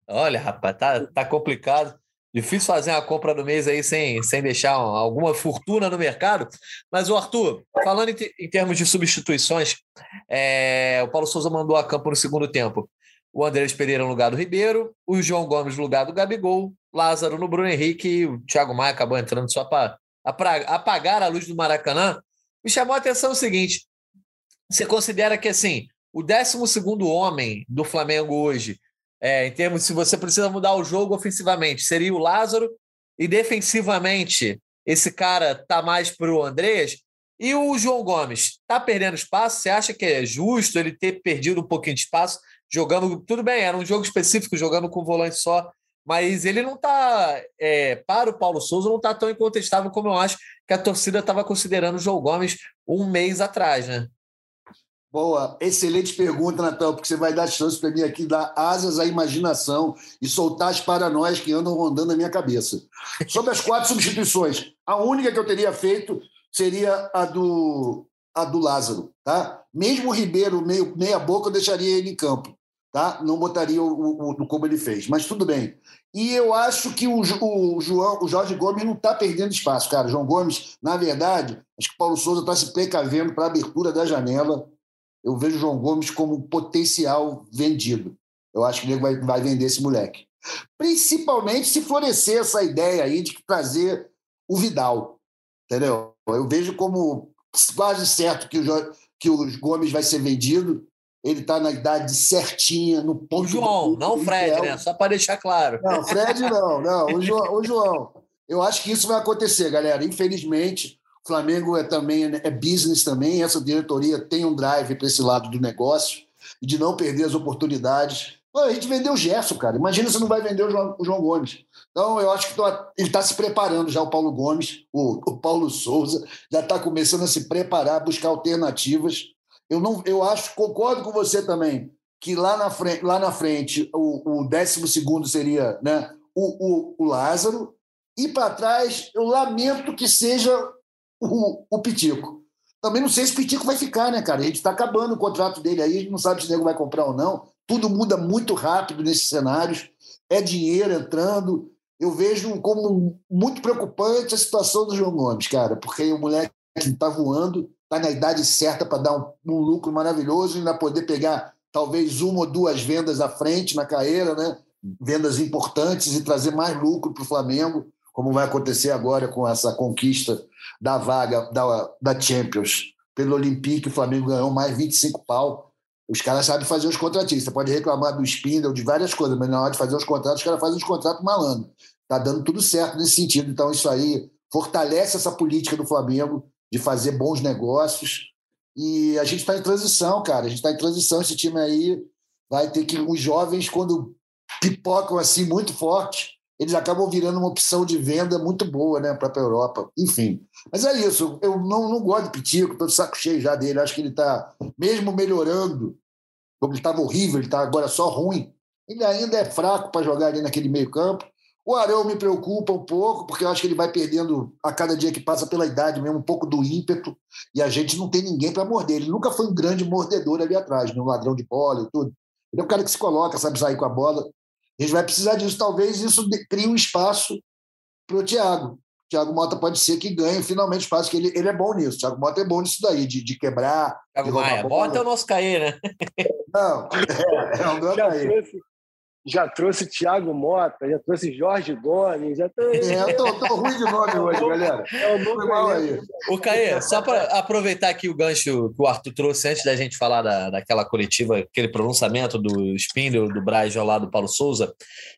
Olha, rapaz, tá, tá complicado. Difícil fazer uma compra do mês aí sem, sem deixar alguma fortuna no mercado. Mas, o Arthur, falando em, em termos de substituições, é, o Paulo Souza mandou a campo no segundo tempo o Andrés Pereira no lugar do Ribeiro, o João Gomes no lugar do Gabigol, Lázaro no Bruno Henrique e o Thiago Maia acabou entrando só para apagar a luz do Maracanã. Me chamou a atenção o seguinte: você considera que assim, o 12 homem do Flamengo hoje, é, em termos se você precisa mudar o jogo ofensivamente, seria o Lázaro, e defensivamente, esse cara tá mais para o Andrés. E o João Gomes está perdendo espaço? Você acha que é justo ele ter perdido um pouquinho de espaço? jogando. Tudo bem, era um jogo específico, jogando com volante só, mas ele não está, é, para o Paulo Souza, não está tão incontestável como eu acho que a torcida estava considerando o João Gomes um mês atrás, né? Boa, excelente pergunta, Natal, porque você vai dar chance para mim aqui dar asas à imaginação e soltar as paranoias que andam rondando na minha cabeça. Sobre as quatro substituições, a única que eu teria feito seria a do, a do Lázaro, tá? Mesmo o Ribeiro meio meia boca, eu deixaria ele em campo tá? não botaria o, o, como ele fez, mas tudo bem. E eu acho que o, o, João, o Jorge Gomes não está perdendo espaço, cara. João Gomes, na verdade, acho que o Paulo Souza está se precavendo para a abertura da janela. Eu vejo o João Gomes como potencial vendido. Eu acho que ele vai, vai vender esse moleque. Principalmente se florescer essa ideia aí de trazer o Vidal. Entendeu? Eu vejo como quase certo que o, Jorge, que o Gomes vai ser vendido ele está na idade certinha, no ponto. O João, não o Fred, né? Só para deixar claro. Não, Fred não, não. O João, o João. Eu acho que isso vai acontecer, galera. Infelizmente, Flamengo é também é business também. Essa diretoria tem um drive para esse lado do negócio e de não perder as oportunidades. Pô, a gente vendeu o Gerson, cara. Imagina se não vai vender o João, o João Gomes. Então, eu acho que tô, ele está se preparando já, o Paulo Gomes, o, o Paulo Souza, já está começando a se preparar, buscar alternativas eu, não, eu acho, concordo com você também, que lá na frente, lá na frente o, o décimo segundo seria né, o, o, o Lázaro, e para trás eu lamento que seja o, o Pitico. Também não sei se o Pitico vai ficar, né, cara? A gente está acabando o contrato dele aí, a gente não sabe se o nego vai comprar ou não. Tudo muda muito rápido nesses cenários. É dinheiro entrando. Eu vejo como muito preocupante a situação do João Gomes, cara, porque o moleque está voando, está na idade certa para dar um, um, lucro maravilhoso e ainda poder pegar talvez uma ou duas vendas à frente na carreira, né? vendas importantes e trazer mais lucro para o Flamengo, como vai acontecer agora com essa conquista da vaga da, da Champions pelo Olympique, o Flamengo ganhou mais 25 pau. Os caras sabem fazer os contratinhos. Você pode reclamar do Spindle, de várias coisas, mas na hora de fazer os contratos, os caras fazem os contratos malandro. Está dando tudo certo nesse sentido. Então, isso aí fortalece essa política do Flamengo de fazer bons negócios. E a gente está em transição, cara. A gente está em transição. Esse time aí vai ter que. Os jovens, quando pipocam assim muito forte, eles acabam virando uma opção de venda muito boa né, para a Europa. Enfim. Mas é isso. Eu não, não gosto de Pitico, estou de saco cheio já dele. Acho que ele está, mesmo melhorando, como ele estava horrível, ele está agora só ruim, ele ainda é fraco para jogar ali naquele meio-campo. O Arão me preocupa um pouco, porque eu acho que ele vai perdendo a cada dia que passa pela idade mesmo, um pouco do ímpeto, e a gente não tem ninguém para morder. Ele nunca foi um grande mordedor ali atrás, né? um ladrão de bola e tudo. Ele é um cara que se coloca, sabe sair com a bola. A gente vai precisar disso. Talvez isso crie um espaço para o Thiago. O Thiago Mota pode ser que ganhe finalmente espaço, que ele, ele é bom nisso. O Thiago Mota é bom nisso daí, de, de quebrar. Thiago Maia, bota é o nosso cair, né? Não, é, é o meu cair. Já trouxe Thiago Mota, já trouxe Jorge Gomes, já trouxe... É, eu tô, tô ruim de nome hoje, galera. É o novo mal aí. O Caê, só para aproveitar aqui o gancho que o Arthur trouxe antes da gente falar da, daquela coletiva, aquele pronunciamento do Spindle, do Braz ao lado do Paulo Souza,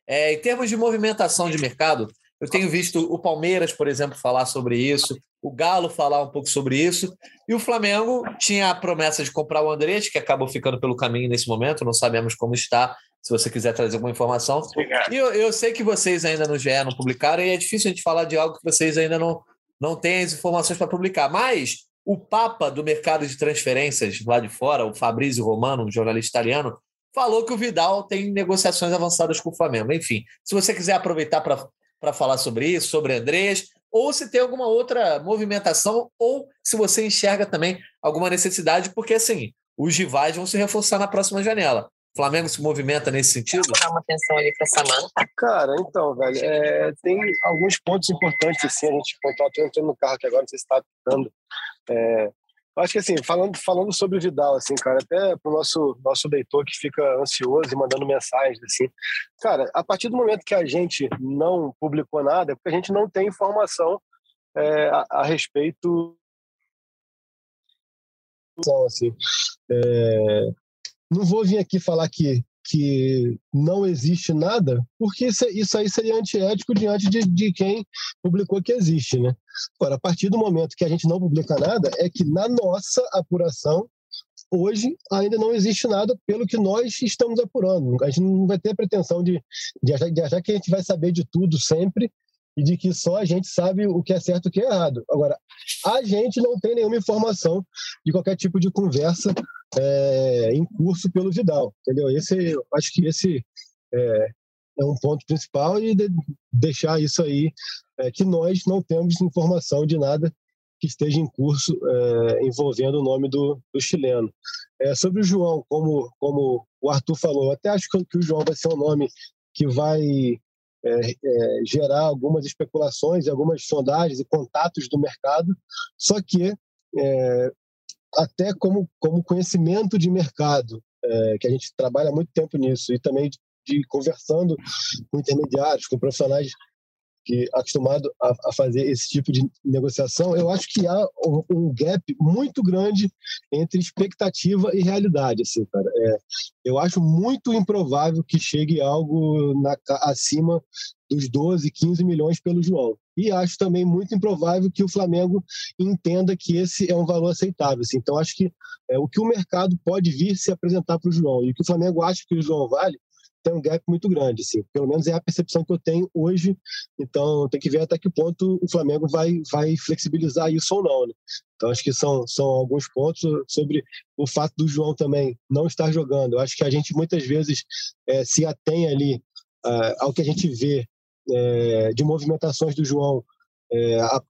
é, em termos de movimentação de mercado, eu tenho visto o Palmeiras, por exemplo, falar sobre isso, o Galo falar um pouco sobre isso, e o Flamengo tinha a promessa de comprar o Andrés, que acabou ficando pelo caminho nesse momento, não sabemos como está, se você quiser trazer alguma informação. E eu, eu, sei que vocês ainda no GE não publicaram, e é difícil a gente falar de algo que vocês ainda não, não têm as informações para publicar. Mas o Papa do mercado de transferências lá de fora, o Fabrício Romano, um jornalista italiano, falou que o Vidal tem negociações avançadas com o Flamengo. Enfim, se você quiser aproveitar para falar sobre isso, sobre Andrés, ou se tem alguma outra movimentação, ou se você enxerga também alguma necessidade, porque assim, os rivais vão se reforçar na próxima janela. O Flamengo se movimenta nesse sentido? Vou dar uma atenção ali para Samanta. Cara, então, velho, é, tem alguns pontos importantes, assim, a gente pontuar. Estou entrando no carro aqui agora, não sei se está apitando. É, acho que, assim, falando, falando sobre o Vidal, assim, cara, até para o nosso, nosso leitor que fica ansioso e mandando mensagens, assim, cara, a partir do momento que a gente não publicou nada, é porque a gente não tem informação é, a, a respeito assim, é, não vou vir aqui falar que, que não existe nada, porque isso, isso aí seria antiético diante de, de quem publicou que existe, né? Agora, a partir do momento que a gente não publica nada, é que na nossa apuração, hoje ainda não existe nada pelo que nós estamos apurando. A gente não vai ter a pretensão de, de, achar, de achar que a gente vai saber de tudo sempre e de que só a gente sabe o que é certo e o que é errado. Agora, a gente não tem nenhuma informação de qualquer tipo de conversa é, em curso pelo Vidal, entendeu? Esse, acho que esse é, é um ponto principal e de deixar isso aí, é, que nós não temos informação de nada que esteja em curso envolvendo o nome do, do chileno. Sobre o João, como, como o Arthur falou, até acho que o João vai ser um nome que vai é, é, gerar algumas especulações algumas sondagens e contatos do mercado, só que é, até como, como conhecimento de mercado, é, que a gente trabalha muito tempo nisso, e também de, de conversando com intermediários, com profissionais que acostumado a, a, fazer esse tipo de negociação, eu acho que há um, gap muito grande entre expectativa e realidade, assim, cara. É, eu acho muito improvável que chegue algo na, acima dos 12, 15 milhões pelo João. E acho também muito improvável que o Flamengo entenda que esse é um valor aceitável. Assim. Então, acho que é, o que o mercado pode vir se apresentar para o João e o que o Flamengo acha que o João vale, tem um gap muito grande, assim. Pelo menos é a percepção que eu tenho hoje. Então, tem que ver até que ponto o Flamengo vai, vai flexibilizar isso ou não, né? Então, acho que são, são alguns pontos sobre o fato do João também não estar jogando. Eu acho que a gente muitas vezes é, se atém ali uh, ao que a gente vê é, de movimentações do João é, a,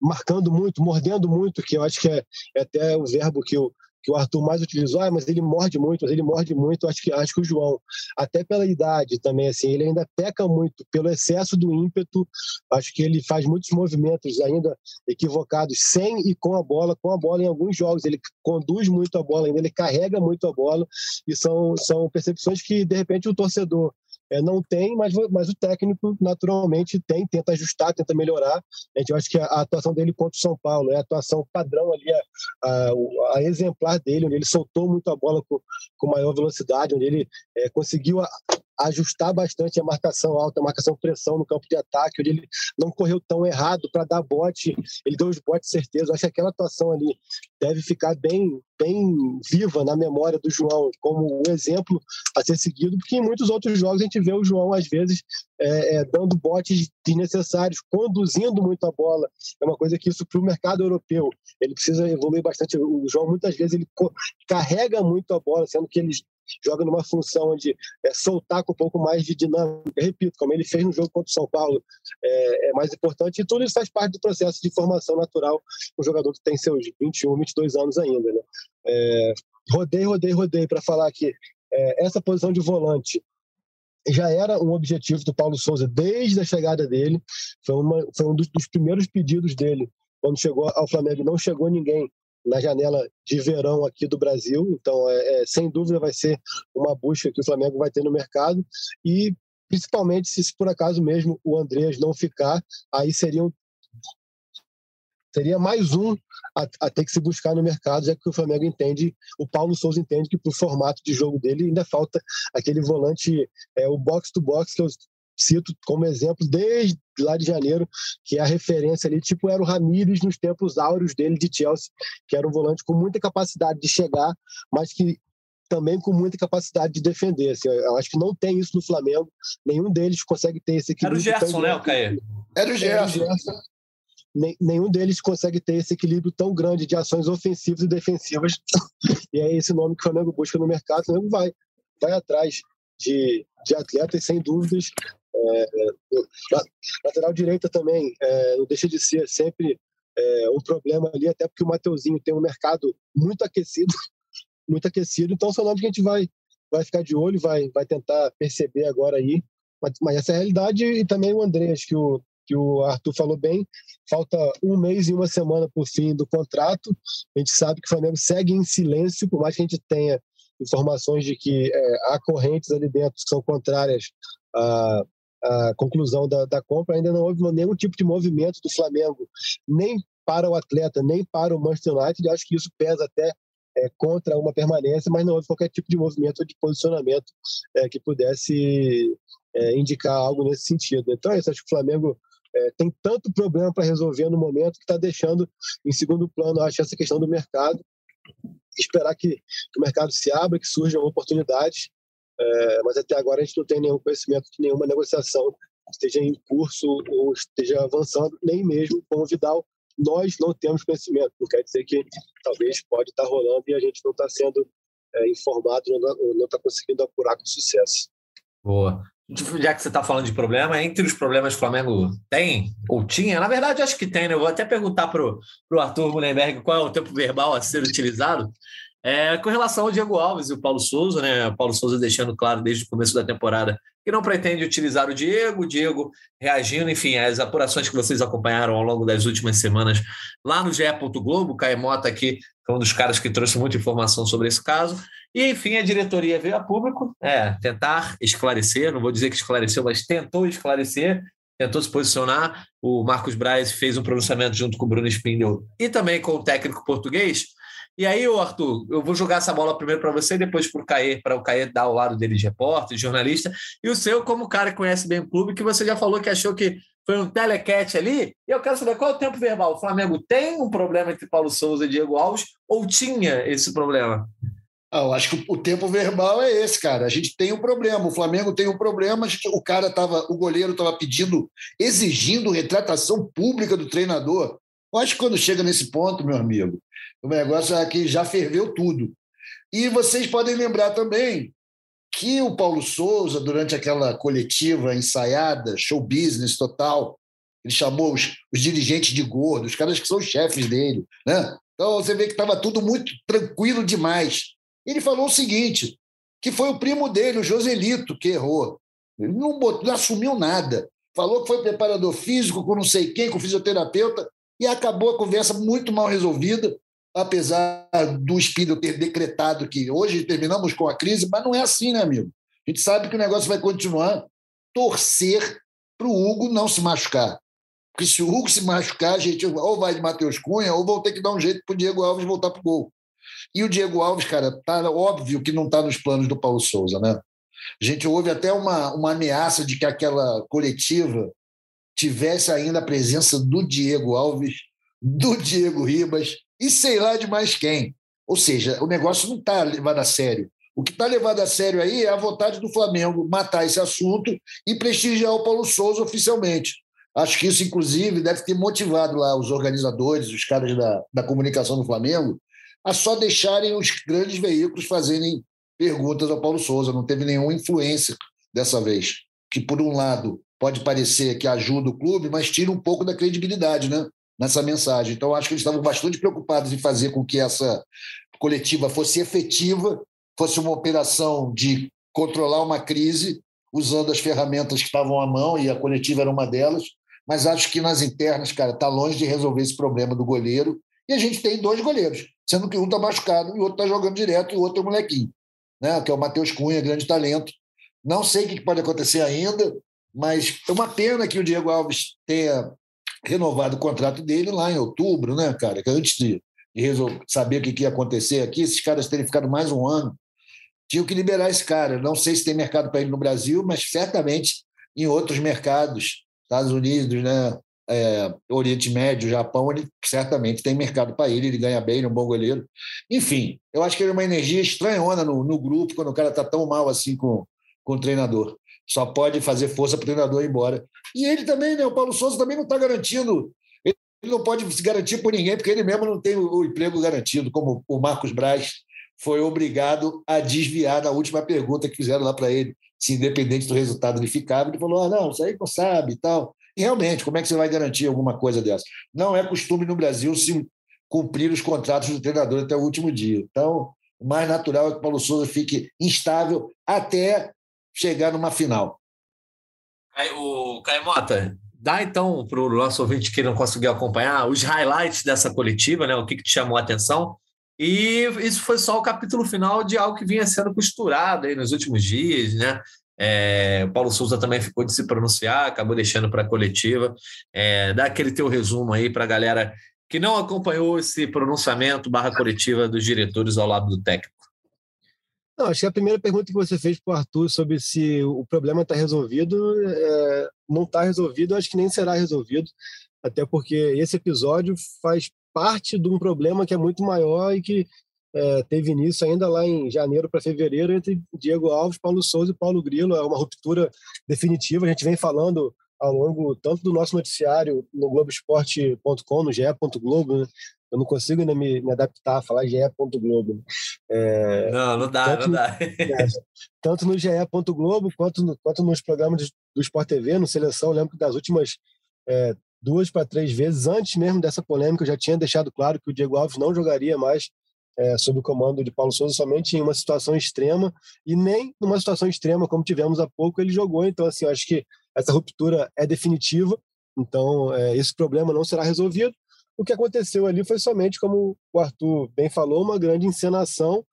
marcando muito, mordendo muito, que eu acho que é, é até o verbo que eu, que o Arthur mais utilizou, ah, mas ele morde muito, mas ele morde muito, acho que acho que o João, até pela idade também, assim, ele ainda peca muito pelo excesso do ímpeto, acho que ele faz muitos movimentos ainda equivocados sem e com a bola, com a bola em alguns jogos, ele conduz muito a bola ainda, ele carrega muito a bola, e são, são percepções que, de repente, o torcedor é, não tem, mas, mas o técnico naturalmente tem, tenta ajustar, tenta melhorar. A gente acha que a, a, atuação dele contra o São Paulo é a atuação padrão ali, a, a, a exemplar dele, onde ele soltou muito a bola com, com maior velocidade, onde ele é, conseguiu ajustar bastante a marcação alta, a marcação pressão no campo de ataque, onde ele não correu tão errado para dar bote, ele deu os botes certeza. acho que aquela atuação ali deve ficar bem, bem viva na memória do João, como um exemplo a ser seguido, porque em muitos outros jogos a gente vê o João, às vezes, é, é, dando botes desnecessários, conduzindo muito a bola. É uma coisa que isso para o mercado europeu, ele precisa evoluir bastante. O João, muitas vezes, ele carrega muito a bola, sendo que ele joga numa função onde é, soltar com um pouco mais de dinâmica. Repito, como ele fez no jogo contra o São Paulo, é, é mais importante. E tudo isso faz parte do processo de formação natural um jogador que tem seus 21, 22 anos ainda. Né? É, rodei, rodei, rodei para falar que é, essa posição de volante já era um objetivo do Paulo Souza desde a chegada dele. Foi, uma, foi um dos, dos primeiros pedidos dele quando chegou ao Flamengo. Não chegou ninguém na janela de verão aqui do Brasil. Então, é, é, sem dúvida, vai ser uma busca que o Flamengo vai ter no mercado e principalmente se, por acaso mesmo o Andreas não ficar, aí seriam seria mais um a, a, ter que se buscar no mercado, já que o Flamengo entende, o Paulo Souza entende que para o formato de jogo dele ainda falta aquele volante, é, o box to box que eu cito como exemplo desde lá de janeiro, que é a referência ali, tipo era o Ramires nos tempos áureos dele de Chelsea, que era um volante com muita capacidade de chegar, mas que também com muita capacidade de defender. Assim, eu acho que não tem isso no Flamengo. Nenhum deles consegue ter esse equilíbrio. Era o Gerson, né, o Caê? Era o Gerson. Era o Gerson nenhum deles consegue ter esse equilíbrio tão grande de ações ofensivas e defensivas. e é esse nome que o Flamengo busca no mercado. O Flamengo vai, vai atrás de, de atletas, sem dúvidas. É, lateral direita também é, não deixa de ser sempre é, um problema ali, até porque o Mateuzinho tem um mercado muito aquecido, muito aquecido. Então são nomes que a gente vai, vai ficar de olho, vai, vai tentar perceber agora aí. Mas, mas essa é a realidade e também o André, acho que o, que o Arthur falou bem, falta um mês e uma semana o fim do contrato. A gente sabe que o Flamengo segue em silêncio, por mais que a gente tenha informações de que é, há correntes ali dentro que são contrárias à, à conclusão da, da compra, ainda não houve nenhum tipo de movimento do Flamengo, nem para o atleta, nem para o Manchester United. Eu acho que isso pesa até é, contra uma permanência, mas não houve qualquer tipo de movimento ou de posicionamento é, que pudesse é, indicar algo nesse sentido. Então, é isso. Acho que o Flamengo é, tem tanto problema para resolver no momento que está deixando em segundo plano, acho, essa questão do mercado. Esperar que, que o mercado se abra, que surjam oportunidades, é, mas até agora a gente não tem nenhum conhecimento de nenhuma negociação esteja em curso ou esteja avançando, nem mesmo com o Vidal. Nós não temos conhecimento, não quer dizer que talvez pode estar tá rolando e a gente não está sendo é, informado, não está conseguindo apurar com sucesso. Boa já que você está falando de problema, entre os problemas que o Flamengo tem, ou tinha, na verdade acho que tem, né? Eu vou até perguntar para o Arthur Mullenberg qual é o tempo verbal a ser utilizado. É, com relação ao Diego Alves e o Paulo Souza, né? O Paulo Souza deixando claro desde o começo da temporada que não pretende utilizar o Diego, o Diego reagindo, enfim, às apurações que vocês acompanharam ao longo das últimas semanas lá no GE. Globo, o Caio Mota aqui foi um dos caras que trouxe muita informação sobre esse caso. E, enfim, a diretoria veio a público é, tentar esclarecer, não vou dizer que esclareceu, mas tentou esclarecer, tentou se posicionar. O Marcos Braz fez um pronunciamento junto com o Bruno Spindel e também com o técnico português. E aí, Arthur, eu vou jogar essa bola primeiro para você, depois para o Caê, para o Caê dar o lado dele de repórter, de jornalista, e o seu como cara que conhece bem o clube, que você já falou que achou que foi um telecat ali. E eu quero saber qual é o tempo verbal. O Flamengo tem um problema entre Paulo Souza e Diego Alves ou tinha esse problema? Ah, eu acho que o tempo verbal é esse, cara. A gente tem um problema. O Flamengo tem um problema. O cara tava, o goleiro estava pedindo, exigindo retratação pública do treinador. Eu acho que quando chega nesse ponto, meu amigo, o negócio é que já ferveu tudo. E vocês podem lembrar também que o Paulo Souza, durante aquela coletiva ensaiada, show business total, ele chamou os, os dirigentes de gordo, os caras que são os chefes dele. Né? Então você vê que estava tudo muito tranquilo demais. Ele falou o seguinte: que foi o primo dele, o Joselito, que errou. Ele não, botou, não assumiu nada. Falou que foi preparador físico com não sei quem, com fisioterapeuta, e acabou a conversa muito mal resolvida, apesar do Espírito ter decretado que hoje terminamos com a crise, mas não é assim, né, amigo? A gente sabe que o negócio vai continuar. Torcer para o Hugo não se machucar. Porque se o Hugo se machucar, a gente ou vai de Matheus Cunha, ou vão ter que dar um jeito para o Diego Alves voltar para o gol. E o Diego Alves, cara, tá óbvio que não está nos planos do Paulo Souza, né? A gente houve até uma, uma ameaça de que aquela coletiva tivesse ainda a presença do Diego Alves, do Diego Ribas e sei lá de mais quem. Ou seja, o negócio não está levado a sério. O que está levado a sério aí é a vontade do Flamengo matar esse assunto e prestigiar o Paulo Souza oficialmente. Acho que isso, inclusive, deve ter motivado lá os organizadores, os caras da, da comunicação do Flamengo, a só deixarem os grandes veículos fazerem perguntas ao Paulo Souza. Não teve nenhuma influência dessa vez. Que, por um lado, pode parecer que ajuda o clube, mas tira um pouco da credibilidade né, nessa mensagem. Então, acho que eles estavam bastante preocupados em fazer com que essa coletiva fosse efetiva, fosse uma operação de controlar uma crise, usando as ferramentas que estavam à mão, e a coletiva era uma delas. Mas acho que nas internas, cara, está longe de resolver esse problema do goleiro E a gente tem dois goleiros, sendo que um está machucado e o outro está jogando direto e o outro é molequinho, né? que é o Matheus Cunha, grande talento. Não sei o que pode acontecer ainda, mas é uma pena que o Diego Alves tenha renovado o contrato dele lá em outubro, né, cara? Que antes de, de saber o que ia acontecer aqui, esses caras terem ficado mais um ano, tinham que liberar esse cara. Não sei se tem mercado para ele no Brasil, mas certamente em outros mercados, Estados Unidos, né, é, Oriente Médio, Japão, ele certamente tem mercado para ele, ele ganha bem, ele é um bom goleiro. Enfim, eu acho que ele é uma energia estranhona no, no grupo, quando o cara está tão mal assim com, com o treinador. Só pode fazer força para o treinador ir embora. E ele também, né? O Paulo Souza também não está garantindo. Ele não pode se garantir por ninguém, porque ele mesmo não tem o emprego garantido, como o Marcos Braz foi obrigado a desviar na última pergunta que fizeram lá para ele, se independente do resultado ele ficava. Ele falou: ah, não, isso aí não sabe e tal. E realmente, como é que você vai garantir alguma coisa dessa? Não é costume no Brasil se cumprir os contratos do treinador até o último dia. Então, o mais natural é que o Paulo Souza fique instável até chegar numa final. O Caimota, dá então para o nosso ouvinte que não conseguiu acompanhar os highlights dessa coletiva, né? O que, que te chamou a atenção? E isso foi só o capítulo final de algo que vinha sendo costurado aí nos últimos dias, né? É, o Paulo Souza também ficou de se pronunciar, acabou deixando para a coletiva. É, dá aquele teu resumo aí para a galera que não acompanhou esse pronunciamento barra coletiva dos diretores ao lado do técnico. Não, acho que a primeira pergunta que você fez para o Arthur sobre se o problema está resolvido, é, não está resolvido, acho que nem será resolvido, até porque esse episódio faz parte de um problema que é muito maior e que é, teve início ainda lá em janeiro para fevereiro entre Diego Alves, Paulo Souza e Paulo Grilo. É uma ruptura definitiva. A gente vem falando ao longo tanto do nosso noticiário no Globoesporte.com, no ge.globo, né? Eu não consigo ainda me, me adaptar a falar ge.globo. Né? É, não, não dá, não dá. É, tanto no ge.globo quanto, no, quanto nos programas do Sport TV, no Seleção, eu lembro que das últimas é, duas para três vezes, antes mesmo dessa polêmica, eu já tinha deixado claro que o Diego Alves não jogaria mais é, sob o comando de Paulo Souza somente em uma situação extrema e nem numa situação extrema como tivemos há pouco ele jogou. Então, assim, acho que essa ruptura é definitiva. Então, é, esse problema não será resolvido. O que aconteceu ali foi somente, como o Arthur bem falou, uma grande encenação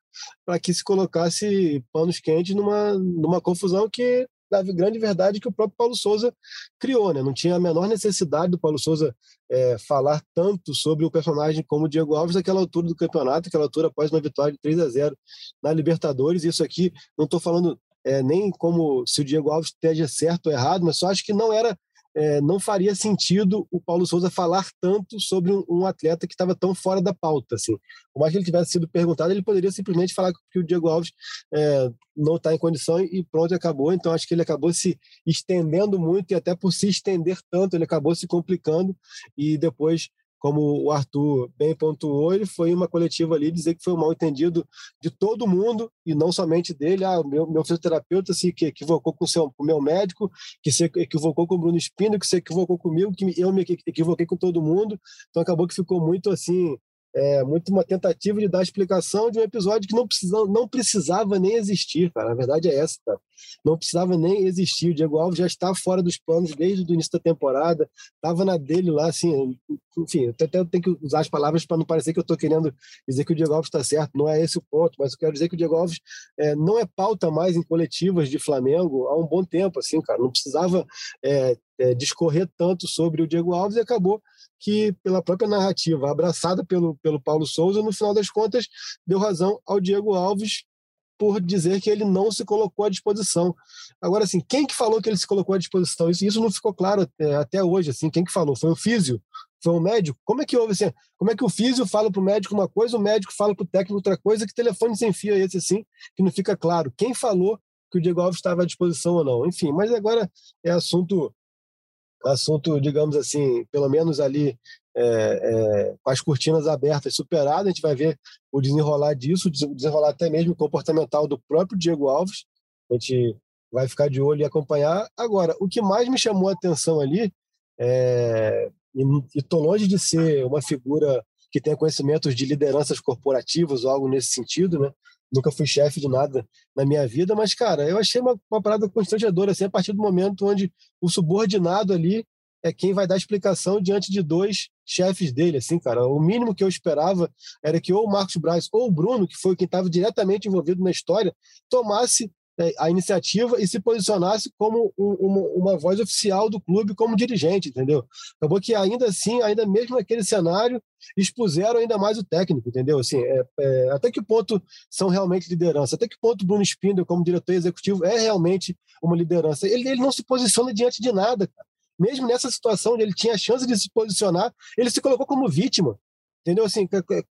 para que se colocasse panos quentes numa, numa confusão que, na grande verdade, que o próprio Paulo Souza criou. Né? Não tinha a menor necessidade do Paulo Souza é, falar tanto sobre o personagem como o Diego Alves naquela altura do campeonato, aquela altura após uma vitória de 3 a 0 na Libertadores. Isso aqui, não estou falando é, nem como se o Diego Alves esteja certo ou errado, mas só acho que não era é, não faria sentido o Paulo Souza falar tanto sobre um, um atleta que estava tão fora da pauta. Assim. Por mais que ele tivesse sido perguntado, ele poderia simplesmente falar que o Diego Alves é, não está em condição e pronto, acabou. Então, acho que ele acabou se estendendo muito e até por se estender tanto, ele acabou se complicando e depois como o Arthur bem pontuou, ele foi uma coletiva ali dizer que foi um mal entendido de todo mundo e não somente dele. Ah, meu, meu fisioterapeuta se equivocou com o, seu, com o meu médico, que se equivocou com o Bruno Espino, que se equivocou comigo, que eu me equivoquei com todo mundo. Então acabou que ficou muito assim é muito uma tentativa de dar explicação de um episódio que não, precisa, não precisava nem existir, cara. A verdade é essa, cara. Não precisava nem existir. O Diego Alves já está fora dos planos desde o início da temporada, estava na dele lá, assim. Enfim, até tenho que usar as palavras para não parecer que eu estou querendo dizer que o Diego Alves está certo. Não é esse o ponto, mas eu quero dizer que o Diego Alves é, não é pauta mais em coletivas de Flamengo há um bom tempo, assim, cara. Não precisava é, é, discorrer tanto sobre o Diego Alves e acabou que, pela própria narrativa abraçada pelo, pelo Paulo Souza, no final das contas, deu razão ao Diego Alves por dizer que ele não se colocou à disposição. Agora, assim, quem que falou que ele se colocou à disposição? Isso, isso não ficou claro até, até hoje, assim, quem que falou? Foi o físio? Foi o médico? Como é que houve assim? Como é que o físio fala para o médico uma coisa, o médico fala para o técnico outra coisa? Que telefone sem fio é esse, assim, que não fica claro? Quem falou que o Diego Alves estava à disposição ou não? Enfim, mas agora é assunto assunto, digamos assim, pelo menos ali é, é, com as cortinas abertas superado, a gente vai ver o desenrolar disso, desenrolar até mesmo comportamental do próprio Diego Alves. A gente vai ficar de olho e acompanhar. Agora, o que mais me chamou a atenção ali, é, e estou longe de ser uma figura que tenha conhecimentos de lideranças corporativas ou algo nesse sentido, né? Nunca fui chefe de nada na minha vida, mas, cara, eu achei uma, uma parada constrangedora, assim, a partir do momento onde o subordinado ali é quem vai dar explicação diante de dois chefes dele, assim, cara. O mínimo que eu esperava era que ou o Marcos Braz ou o Bruno, que foi quem estava diretamente envolvido na história, tomasse a iniciativa e se posicionasse como um, uma, uma, voz oficial do clube como dirigente, entendeu? Acabou que ainda assim, ainda mesmo naquele cenário, expuseram ainda mais o técnico, entendeu? Assim, é, é, até que ponto são realmente liderança? Até que ponto Bruno Spindel, como diretor executivo, é realmente uma liderança? Ele, ele não se posiciona diante de nada, cara. Mesmo nessa situação onde ele tinha a chance de se posicionar, ele se colocou como vítima. Entendeu? Assim,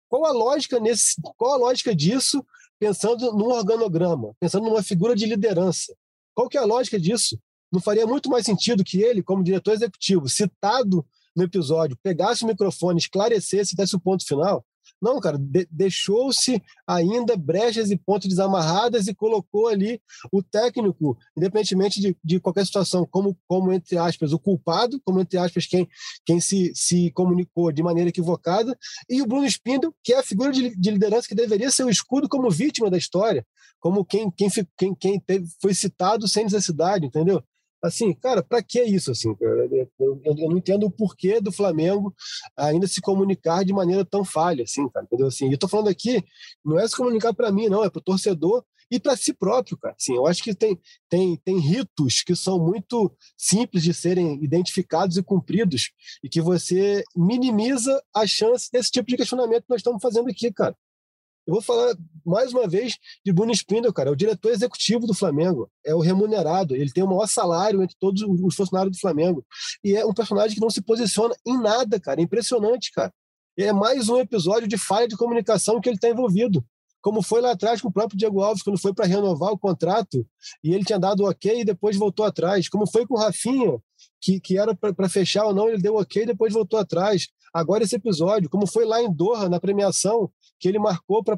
qual a lógica nesse, qual a lógica disso pensando num organograma, pensando numa figura de liderança. Qual que é a lógica disso? Não faria muito mais sentido que ele, como diretor executivo, citado no episódio, pegasse o microfone, esclarecesse, desse o ponto final? Não, cara, de deixou-se ainda brechas e pontos desamarradas e colocou ali o técnico, independentemente de, de qualquer situação, como, como, entre aspas, o culpado, como, entre aspas, quem, quem se, se comunicou de maneira equivocada, e o Bruno Spindel, que é a figura de, de liderança que deveria ser o escudo como vítima da história, como quem, quem, quem, quem teve, foi citado sem necessidade, entendeu? Assim, cara, para que isso? Assim, eu, eu, eu, não entendo o porquê do Flamengo ainda se comunicar de maneira tão falha, assim, cara, entendeu? Assim, eu tô falando aqui, não é se comunicar para mim, não, é para o torcedor e para si próprio, cara. Assim, eu acho que tem, tem, tem ritos que são muito simples de serem identificados e cumpridos e que você minimiza a chance desse tipo de questionamento que nós estamos fazendo aqui, cara. Eu vou falar mais uma vez de Bruno Spindel, cara. É o diretor executivo do Flamengo. É o remunerado. Ele tem o maior salário entre todos os funcionários do Flamengo. E é um personagem que não se posiciona em nada, cara. É impressionante, cara. É mais um episódio de falha de comunicação que ele está envolvido. Como foi lá atrás com o próprio Diego Alves, quando foi para renovar o contrato e ele tinha dado ok e depois voltou atrás. Como foi com o Rafinha, que, que era para fechar ou não, ele deu ok e depois voltou atrás. Agora esse episódio, como foi lá em Doha, na premiação, que ele marcou para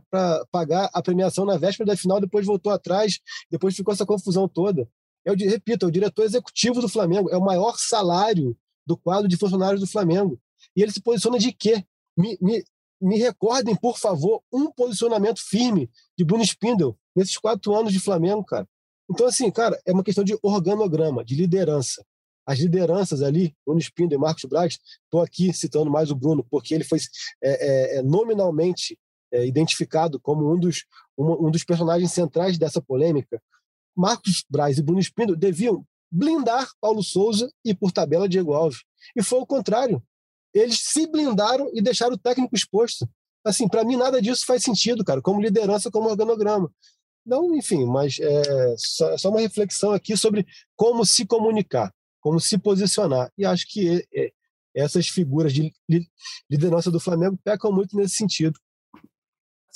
pagar a premiação na véspera da final, depois voltou atrás, depois ficou essa confusão toda. Eu repito, é o diretor executivo do Flamengo, é o maior salário do quadro de funcionários do Flamengo. E ele se posiciona de quê? Me, me, me recordem, por favor, um posicionamento firme de Bruno Spindel nesses quatro anos de Flamengo, cara. Então, assim, cara, é uma questão de organograma, de liderança. As lideranças ali, Bruno Spindel e Marcos Braz, estou aqui citando mais o Bruno, porque ele foi é, é, é nominalmente é, identificado como um dos, um, um, dos personagens centrais dessa polêmica, Marcos Braz e Bruno Espindo deviam blindar Paulo Souza e, por tabela, Diego Alves. E foi o contrário. Eles se blindaram e deixaram o técnico exposto. Assim, para mim, nada disso faz sentido, cara, como liderança, como organograma. Não, enfim, mas é só, é só uma reflexão aqui sobre como se comunicar, como se posicionar. E acho que é, essas figuras de liderança do Flamengo pecam muito nesse sentido.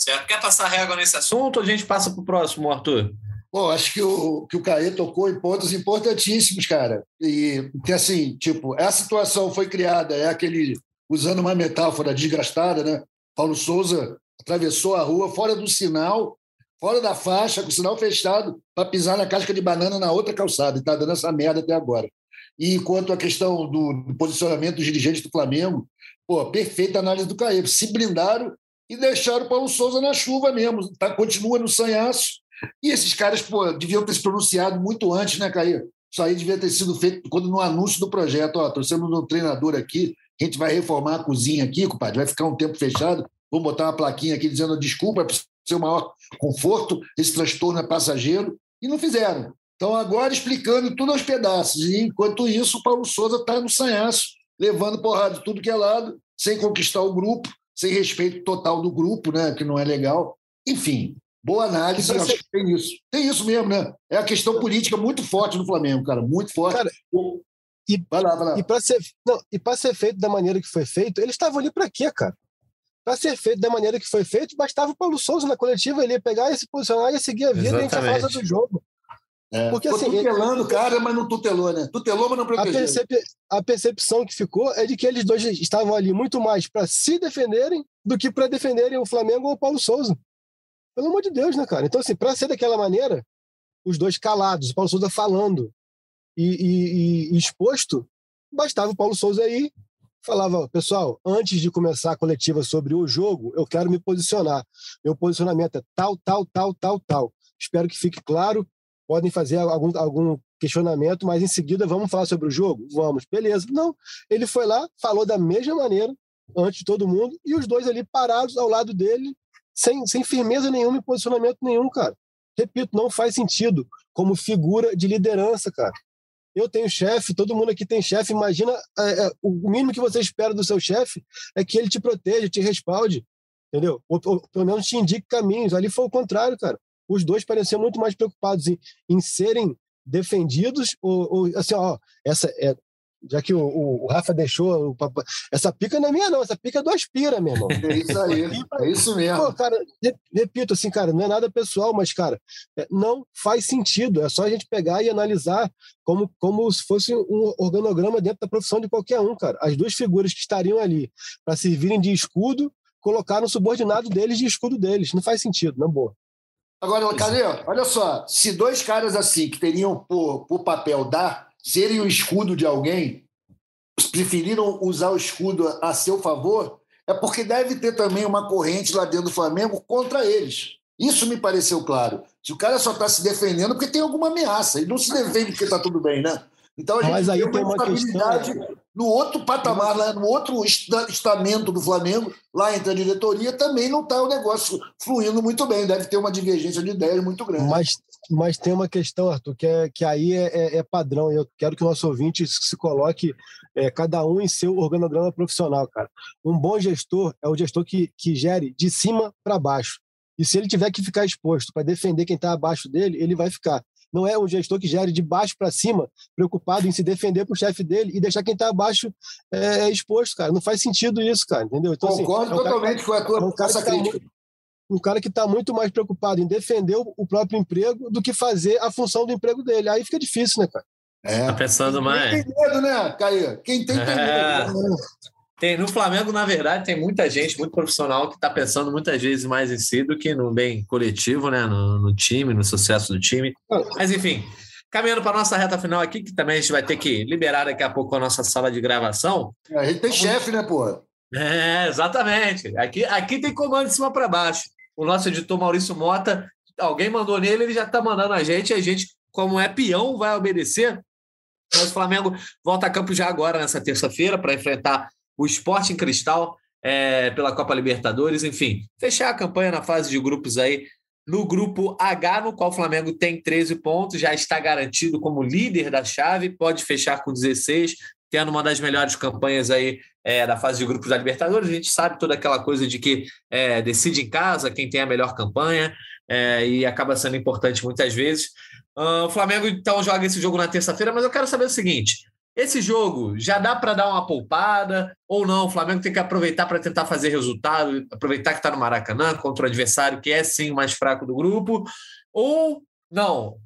Certo. Quer passar régua nesse assunto ou a gente passa para o próximo, Arthur? Bom, acho que o, que o Caê tocou em pontos importantíssimos, cara. E que, assim, tipo, essa situação foi criada, é aquele, usando uma metáfora desgastada, né? Paulo Souza atravessou a rua fora do sinal, fora da faixa, com o sinal fechado, para pisar na casca de banana na outra calçada. E está dando essa merda até agora. E quanto à questão do, do posicionamento dos dirigentes do Flamengo, pô, perfeita análise do Caê. Se blindaram e deixaram o Paulo Souza na chuva mesmo. Tá, continua no sanhaço. E esses caras pô, deviam ter se pronunciado muito antes, né, Caí? Isso aí devia ter sido feito quando no anúncio do projeto. Ó, trouxemos um treinador aqui, a gente vai reformar a cozinha aqui, compadre, vai ficar um tempo fechado. Vamos botar uma plaquinha aqui dizendo desculpa, é para ser o maior conforto, esse transtorno é passageiro. E não fizeram. Então, agora explicando tudo aos pedaços. E, enquanto isso, o Paulo Souza está no sanhaço, levando porrada de tudo que é lado, sem conquistar o grupo sem respeito total do grupo, né, que não é legal. Enfim, boa análise, acho que tem isso. Tem isso mesmo, né? É a questão política muito forte no Flamengo, cara, muito forte. Cara, e, vai lá, vai lá. E para ser, ser feito da maneira que foi feito, eles estavam ali para quê, cara? Para ser feito da maneira que foi feito, bastava o Paulo Souza na coletiva ele ia pegar, se posicionar e seguir a vida Exatamente. e a gente fase do jogo. É. Porque, assim, tutelando o cara, mas não tutelou, né? Tutelou, mas não protegeu. A, percep a percepção que ficou é de que eles dois estavam ali muito mais para se defenderem do que para defenderem o Flamengo ou o Paulo Souza. Pelo amor de Deus, né, cara? Então, assim, para ser daquela maneira, os dois calados, o Paulo Souza falando e, e, e exposto, bastava o Paulo Souza aí falava, pessoal, antes de começar a coletiva sobre o jogo, eu quero me posicionar. Meu posicionamento é tal, tal, tal, tal, tal. Espero que fique claro podem fazer algum, algum questionamento, mas em seguida vamos falar sobre o jogo? Vamos, beleza. Não, ele foi lá, falou da mesma maneira, antes de todo mundo, e os dois ali parados ao lado dele, sem, sem firmeza nenhuma e posicionamento nenhum, cara. Repito, não faz sentido como figura de liderança, cara. Eu tenho chefe, todo mundo aqui tem chefe. Imagina, é, é, o mínimo que você espera do seu chefe é que ele te proteja, te respalde, entendeu? Ou, ou, pelo menos te indique caminhos. Ali foi o contrário, cara. Os dois pareciam muito mais preocupados em, em serem defendidos, ou, ou assim, ó, essa é, já que o, o, Rafa deixou. O, essa pica não é minha, não. Essa pica é do Aspira, meu irmão. É isso aí. é isso mesmo. Pô, cara, repito, assim, cara, não é nada pessoal, mas, cara, é, não faz sentido. É só a gente pegar e analisar como, como se fosse um organograma dentro da profissão de qualquer um, cara. As duas figuras que estariam ali para servirem de escudo colocaram o subordinado deles de escudo deles. Não faz sentido, não boa. Agora, cadê? Olha só, se dois caras assim que teriam por, por papel dar serem o escudo de alguém, preferiram usar o escudo a seu favor, é porque deve ter também uma corrente lá dentro do Flamengo contra eles. Isso me pareceu claro. Se o cara só está se defendendo porque tem alguma ameaça, ele não se defende porque está tudo bem, né? Então a gente Mas aí tem uma, uma questão no outro patamar, lá, no outro estamento do Flamengo, lá entre a diretoria, também não está o negócio fluindo muito bem. Deve ter uma divergência de ideias muito grande. Mas, mas tem uma questão, Arthur, que, é, que aí é, é, é padrão. Eu quero que o nosso ouvinte se coloque é, cada um em seu organograma profissional, cara. Um bom gestor é o gestor que, que gere de cima para baixo. E se ele tiver que ficar exposto para defender quem está abaixo dele, ele vai ficar não é um gestor que gere de baixo para cima, preocupado em se defender para o chefe dele e deixar quem está abaixo é, exposto, cara. Não faz sentido isso, cara, entendeu? Então, assim, Concordo assim, é um totalmente com a tua é um cara crítica. Tá um cara que está muito mais preocupado em defender o próprio emprego do que fazer a função do emprego dele. Aí fica difícil, né, cara? É. Tá pensando mais. Quem tem medo, né, Caio? Quem tem, tem é. Tem, no Flamengo, na verdade, tem muita gente, muito profissional, que está pensando muitas vezes mais em si do que no bem coletivo, né? No, no time, no sucesso do time. Mas, enfim, caminhando para a nossa reta final aqui, que também a gente vai ter que liberar daqui a pouco a nossa sala de gravação. É, a gente tem chefe, né, pô? É, exatamente. Aqui, aqui tem comando de cima para baixo. O nosso editor Maurício Mota, alguém mandou nele, ele já está mandando a gente, a gente, como é peão, vai obedecer. Mas o Flamengo volta a campo já agora, nessa terça-feira, para enfrentar o Esporte em Cristal é, pela Copa Libertadores, enfim, fechar a campanha na fase de grupos aí. No grupo H, no qual o Flamengo tem 13 pontos, já está garantido como líder da chave, pode fechar com 16, tendo uma das melhores campanhas aí é, da fase de grupos da Libertadores. A gente sabe toda aquela coisa de que é, decide em casa quem tem a melhor campanha é, e acaba sendo importante muitas vezes. Uh, o Flamengo então joga esse jogo na terça-feira, mas eu quero saber o seguinte: esse jogo já dá para dar uma poupada ou não? O Flamengo tem que aproveitar para tentar fazer resultado, aproveitar que está no Maracanã contra o adversário que é sim o mais fraco do grupo, ou não?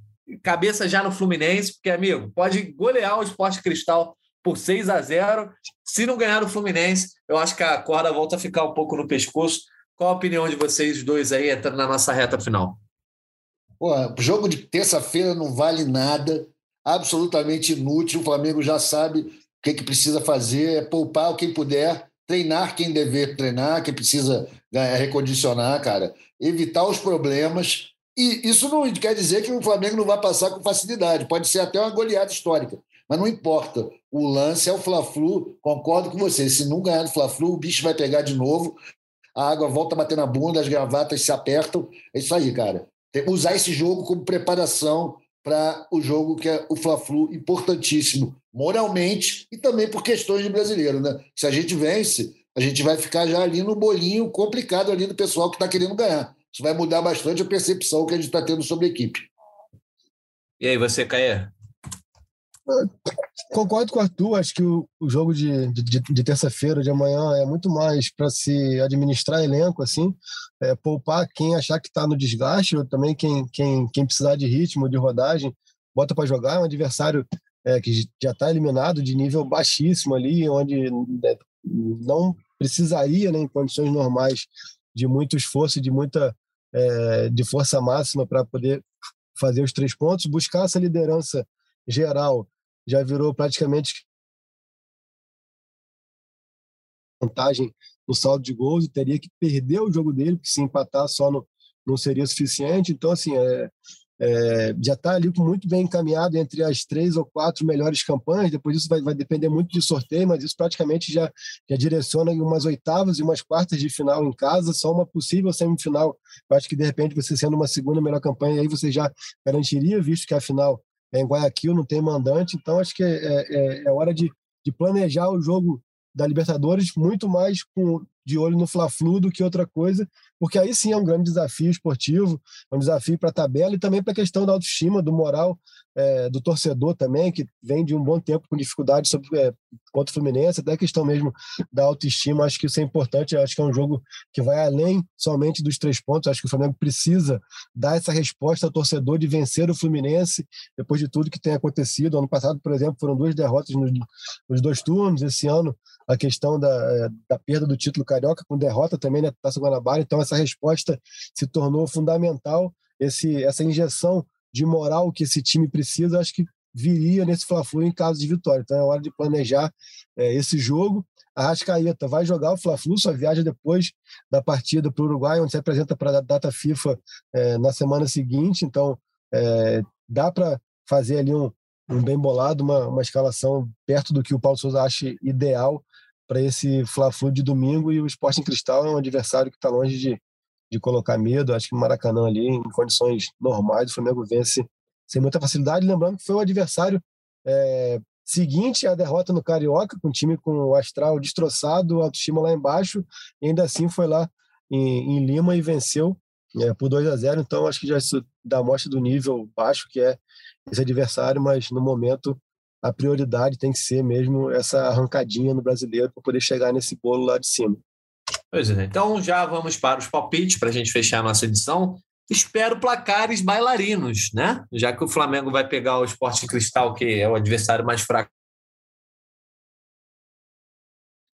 Cabeça já no Fluminense, porque, amigo, pode golear o Esporte Cristal por 6 a 0 Se não ganhar o Fluminense, eu acho que a corda volta a ficar um pouco no pescoço. Qual a opinião de vocês dois aí entrando na nossa reta final? Pô, jogo de terça-feira não vale nada absolutamente inútil. O Flamengo já sabe o que, que precisa fazer, é poupar quem puder, treinar quem dever treinar, quem precisa recondicionar, cara, evitar os problemas. E isso não quer dizer que o Flamengo não vai passar com facilidade, pode ser até uma goleada histórica, mas não importa. O lance é o Fla-Flu, concordo com você. Se não ganhar do Fla-Flu, o bicho vai pegar de novo, a água volta a bater na bunda, as gravatas se apertam. É isso aí, cara. Usar esse jogo como preparação para o jogo que é o Fla-Flu, importantíssimo moralmente e também por questões de brasileiro. Né? Se a gente vence, a gente vai ficar já ali no bolinho complicado ali do pessoal que está querendo ganhar. Isso vai mudar bastante a percepção que a gente está tendo sobre a equipe. E aí, você, Caê? Concordo com o Arthur, acho que o, o jogo de, de, de terça-feira, de amanhã, é muito mais para se administrar elenco, assim, é, poupar quem achar que está no desgaste, ou também quem, quem, quem precisar de ritmo, de rodagem, bota para jogar. É um adversário é, que já está eliminado de nível baixíssimo ali, onde né, não precisaria, né, em condições normais, de muito esforço, de muita é, de força máxima para poder fazer os três pontos, buscar essa liderança geral já virou praticamente vantagem no saldo de gols e teria que perder o jogo dele, porque se empatar só no, não seria suficiente. Então, assim, é, é, já está ali muito bem encaminhado entre as três ou quatro melhores campanhas. Depois isso vai, vai, depender muito de sorteio, mas isso praticamente já, já direciona umas oitavas e umas quartas de final em casa, só uma possível semifinal. Eu acho que de repente você sendo uma segunda melhor campanha aí você já garantiria, visto que a final é em Guayaquil, não tem mandante. Então acho que é, é, é hora de, de planejar o jogo da Libertadores muito mais com, de olho no Fla-Flu do que outra coisa, porque aí sim é um grande desafio esportivo, é um desafio para a tabela e também para a questão da autoestima, do moral é, do torcedor também, que vem de um bom tempo com dificuldade sobre, é, contra o Fluminense, até a questão mesmo da autoestima, acho que isso é importante, acho que é um jogo que vai além somente dos três pontos, acho que o Flamengo precisa dar essa resposta ao torcedor de vencer o Fluminense, depois de tudo que tem acontecido, ano passado, por exemplo, foram duas derrotas nos, nos dois turnos, esse ano a questão da, é, da perda do título carioca com derrota também na Taça Guanabara, então essa resposta se tornou fundamental, esse, essa injeção de moral que esse time precisa, acho que viria nesse Fla-Flu em caso de vitória. Então é hora de planejar é, esse jogo. A Rascaeta vai jogar o Fla-Flu, só viaja depois da partida para o Uruguai, onde se apresenta para a data FIFA é, na semana seguinte. Então é, dá para fazer ali um, um bem bolado, uma, uma escalação perto do que o Paulo Souza acha ideal para esse Fla-Flu de domingo e o Sporting Cristal é um adversário que está longe de, de colocar medo. Acho que o Maracanã ali, em condições normais, o Flamengo vence sem muita facilidade. Lembrando que foi o adversário é, seguinte à derrota no Carioca, com o time com o astral destroçado, autoestima lá embaixo, e ainda assim foi lá em, em Lima e venceu é, por 2 a 0 Então acho que já isso dá mostra do nível baixo que é esse adversário, mas no momento a prioridade tem que ser mesmo essa arrancadinha no brasileiro para poder chegar nesse bolo lá de cima. Pois é, então já vamos para os palpites para a gente fechar a nossa edição. Espero placares bailarinos, né? Já que o Flamengo vai pegar o Esporte Cristal, que é o adversário mais fraco.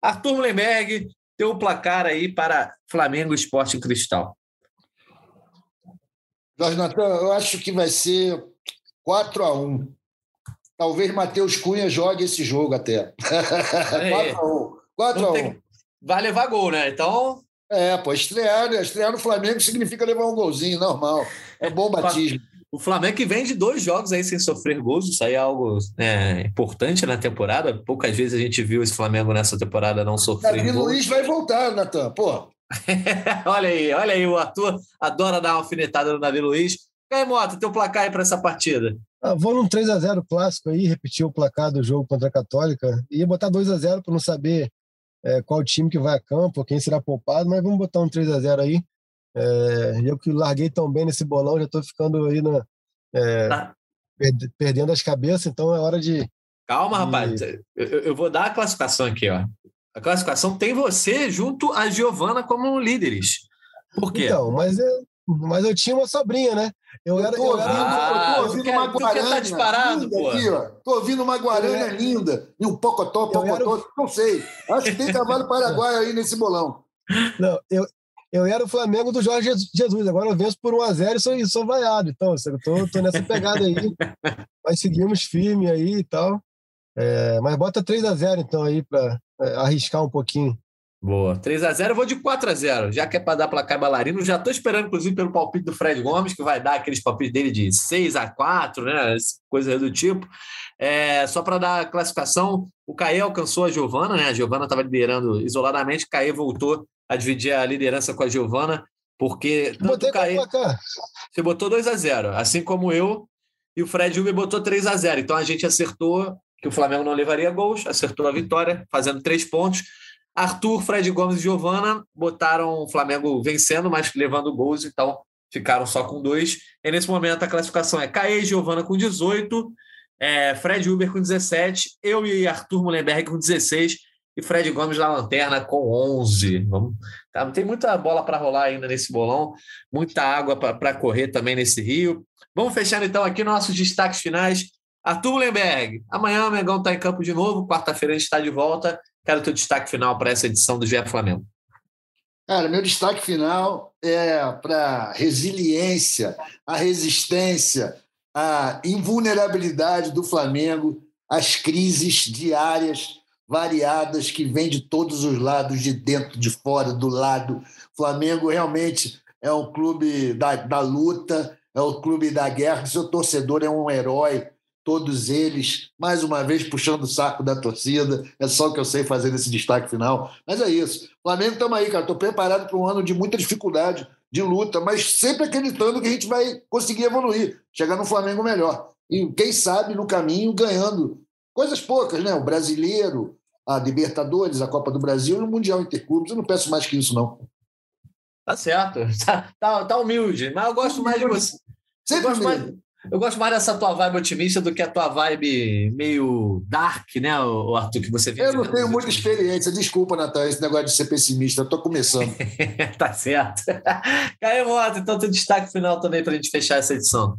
Arthur Mullenberg, tem um placar aí para Flamengo Esporte Cristal. Jorge Natan, eu acho que vai ser 4 a 1 Talvez Matheus Cunha jogue esse jogo até. 4x1. 4x1. Vai levar gol, né? Então. É, pô, estrear, né? estrear no Flamengo significa levar um golzinho, normal. É bom batismo. O Flamengo que vem de dois jogos aí sem sofrer gols, isso aí é algo né, importante na temporada. Poucas vezes a gente viu esse Flamengo nessa temporada não sofrer Davi gols. Luiz vai voltar, Natan, pô. olha aí, olha aí, o Arthur adora dar uma alfinetada no Davi Luiz. E aí, Mota, teu placar aí para essa partida? Ah, vou num 3 a 0 clássico aí, repetir o placar do jogo contra a Católica. Ia botar 2 a 0 para não saber é, qual time que vai a campo, quem será poupado, mas vamos botar um 3 a 0 aí. É, eu que larguei tão bem nesse bolão, já estou ficando aí na, é, tá. perdendo as cabeças, então é hora de. Calma, de... rapaz. Eu, eu, vou dar a classificação aqui, ó. A classificação tem você junto a Giovana como líderes. Por quê? Então, mas, é, mas eu tinha uma sobrinha, né? Eu, eu tô ouvindo, ah, eu tô ouvindo uma guarana tá disparado, linda pô. aqui, ó. Tô ouvindo uma guarana linda e um pocotó, pocotó, era... não sei. Acho que tem cavalo paraguaio aí nesse bolão. Não, eu, eu era o Flamengo do Jorge Jesus, agora eu venço por 1x0 e sou, sou vaiado. Então, eu tô, tô nessa pegada aí. Mas seguimos firme aí e tal. É, mas bota 3x0 então aí para é, arriscar um pouquinho. Boa. 3 a 0 eu vou de 4 a 0 já que é para dar placar bailarino. Já estou esperando, inclusive, pelo palpite do Fred Gomes, que vai dar aqueles palpites dele de 6 a 4 né? Coisa do tipo. É, só para dar a classificação, o Caê alcançou a Giovana, né? A Giovana estava liderando isoladamente, o Caê voltou a dividir a liderança com a Giovana, porque tanto o Caê. Você botou 2 a 0 assim como eu, e o Fred Uber botou 3 a 0 Então a gente acertou que o Flamengo não levaria gols, acertou a vitória, fazendo três pontos. Arthur, Fred Gomes e Giovana botaram o Flamengo vencendo, mas levando gols, então ficaram só com dois. E nesse momento a classificação é Caê e Giovana com 18, é, Fred Uber com 17, eu e Arthur Mullenberg com 16 e Fred Gomes na lanterna com 11. Vamos, tá, tem muita bola para rolar ainda nesse bolão, muita água para correr também nesse rio. Vamos fechando então aqui nossos destaques finais. Arthur Mullenberg, amanhã o Mengão está em campo de novo, quarta-feira a gente está de volta. Quero o teu destaque final para essa edição do GE Flamengo. Cara, meu destaque final é para resiliência, a resistência, a invulnerabilidade do Flamengo, as crises diárias, variadas, que vêm de todos os lados, de dentro, de fora, do lado. O Flamengo realmente é um clube da, da luta, é o clube da guerra, seu torcedor é um herói, todos eles, mais uma vez puxando o saco da torcida. É só o que eu sei fazer nesse destaque final. Mas é isso. Flamengo, estamos aí, cara. Estou preparado para um ano de muita dificuldade, de luta, mas sempre acreditando que a gente vai conseguir evoluir, chegar no Flamengo melhor. E quem sabe no caminho ganhando coisas poucas, né? O brasileiro, a Libertadores, a Copa do Brasil e o Mundial Interclubes. Eu não peço mais que isso, não. Tá certo. Tá, tá, tá humilde, mas eu gosto mais de você. Sempre eu gosto mais, eu gosto mais dessa tua vibe otimista do que a tua vibe meio dark, né, Arthur, que você Eu não tenho muita experiência, desculpa, Natal, esse negócio de ser pessimista, eu tô começando. tá certo. Caio Mota, então teu destaque final também para a gente fechar essa edição.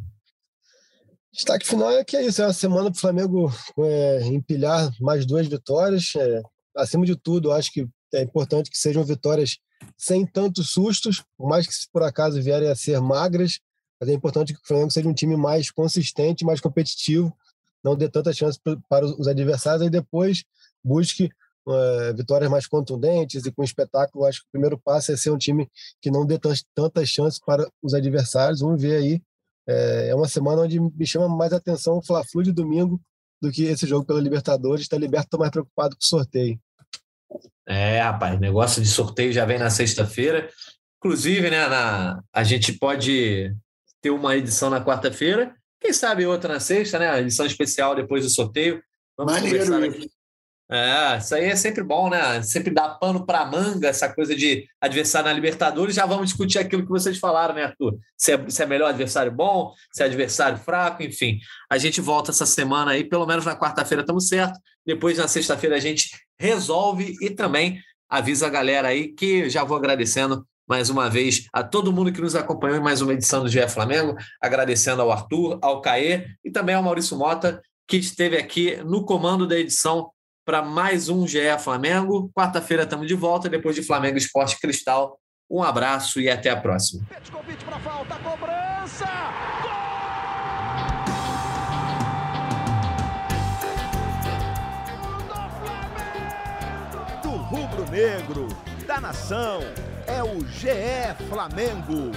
Destaque final é que é isso, é uma semana para o Flamengo é, empilhar mais duas vitórias. É, acima de tudo, acho que é importante que sejam vitórias sem tantos sustos, por mais que por acaso vierem a ser magras, mas é importante que o Flamengo seja um time mais consistente, mais competitivo, não dê tanta chance para os adversários e depois busque uh, vitórias mais contundentes e com espetáculo. Acho que o primeiro passo é ser um time que não dê tantas chances para os adversários. Vamos ver aí. É, é uma semana onde me chama mais atenção o Fla-Flu de domingo do que esse jogo pela Libertadores. Está liberto, mais preocupado com o sorteio. É, rapaz, negócio de sorteio já vem na sexta-feira. Inclusive, né, na, a gente pode ter uma edição na quarta-feira, quem sabe outra na sexta, né? A edição especial depois do sorteio. Vamos Maneiro. conversar aqui. É, isso aí é sempre bom, né? Sempre dá pano para manga, essa coisa de adversário na Libertadores. Já vamos discutir aquilo que vocês falaram, né, Arthur? Se é, se é melhor adversário bom, se é adversário fraco, enfim. A gente volta essa semana aí, pelo menos na quarta-feira estamos certo. Depois, na sexta-feira, a gente resolve e também avisa a galera aí que já vou agradecendo mais uma vez a todo mundo que nos acompanhou em mais uma edição do GE Flamengo, agradecendo ao Arthur, ao Caê e também ao Maurício Mota, que esteve aqui no comando da edição para mais um GE Flamengo. Quarta-feira estamos de volta, depois de Flamengo Esporte Cristal. Um abraço e até a próxima. Do rubro-negro, da nação é o GE Flamengo.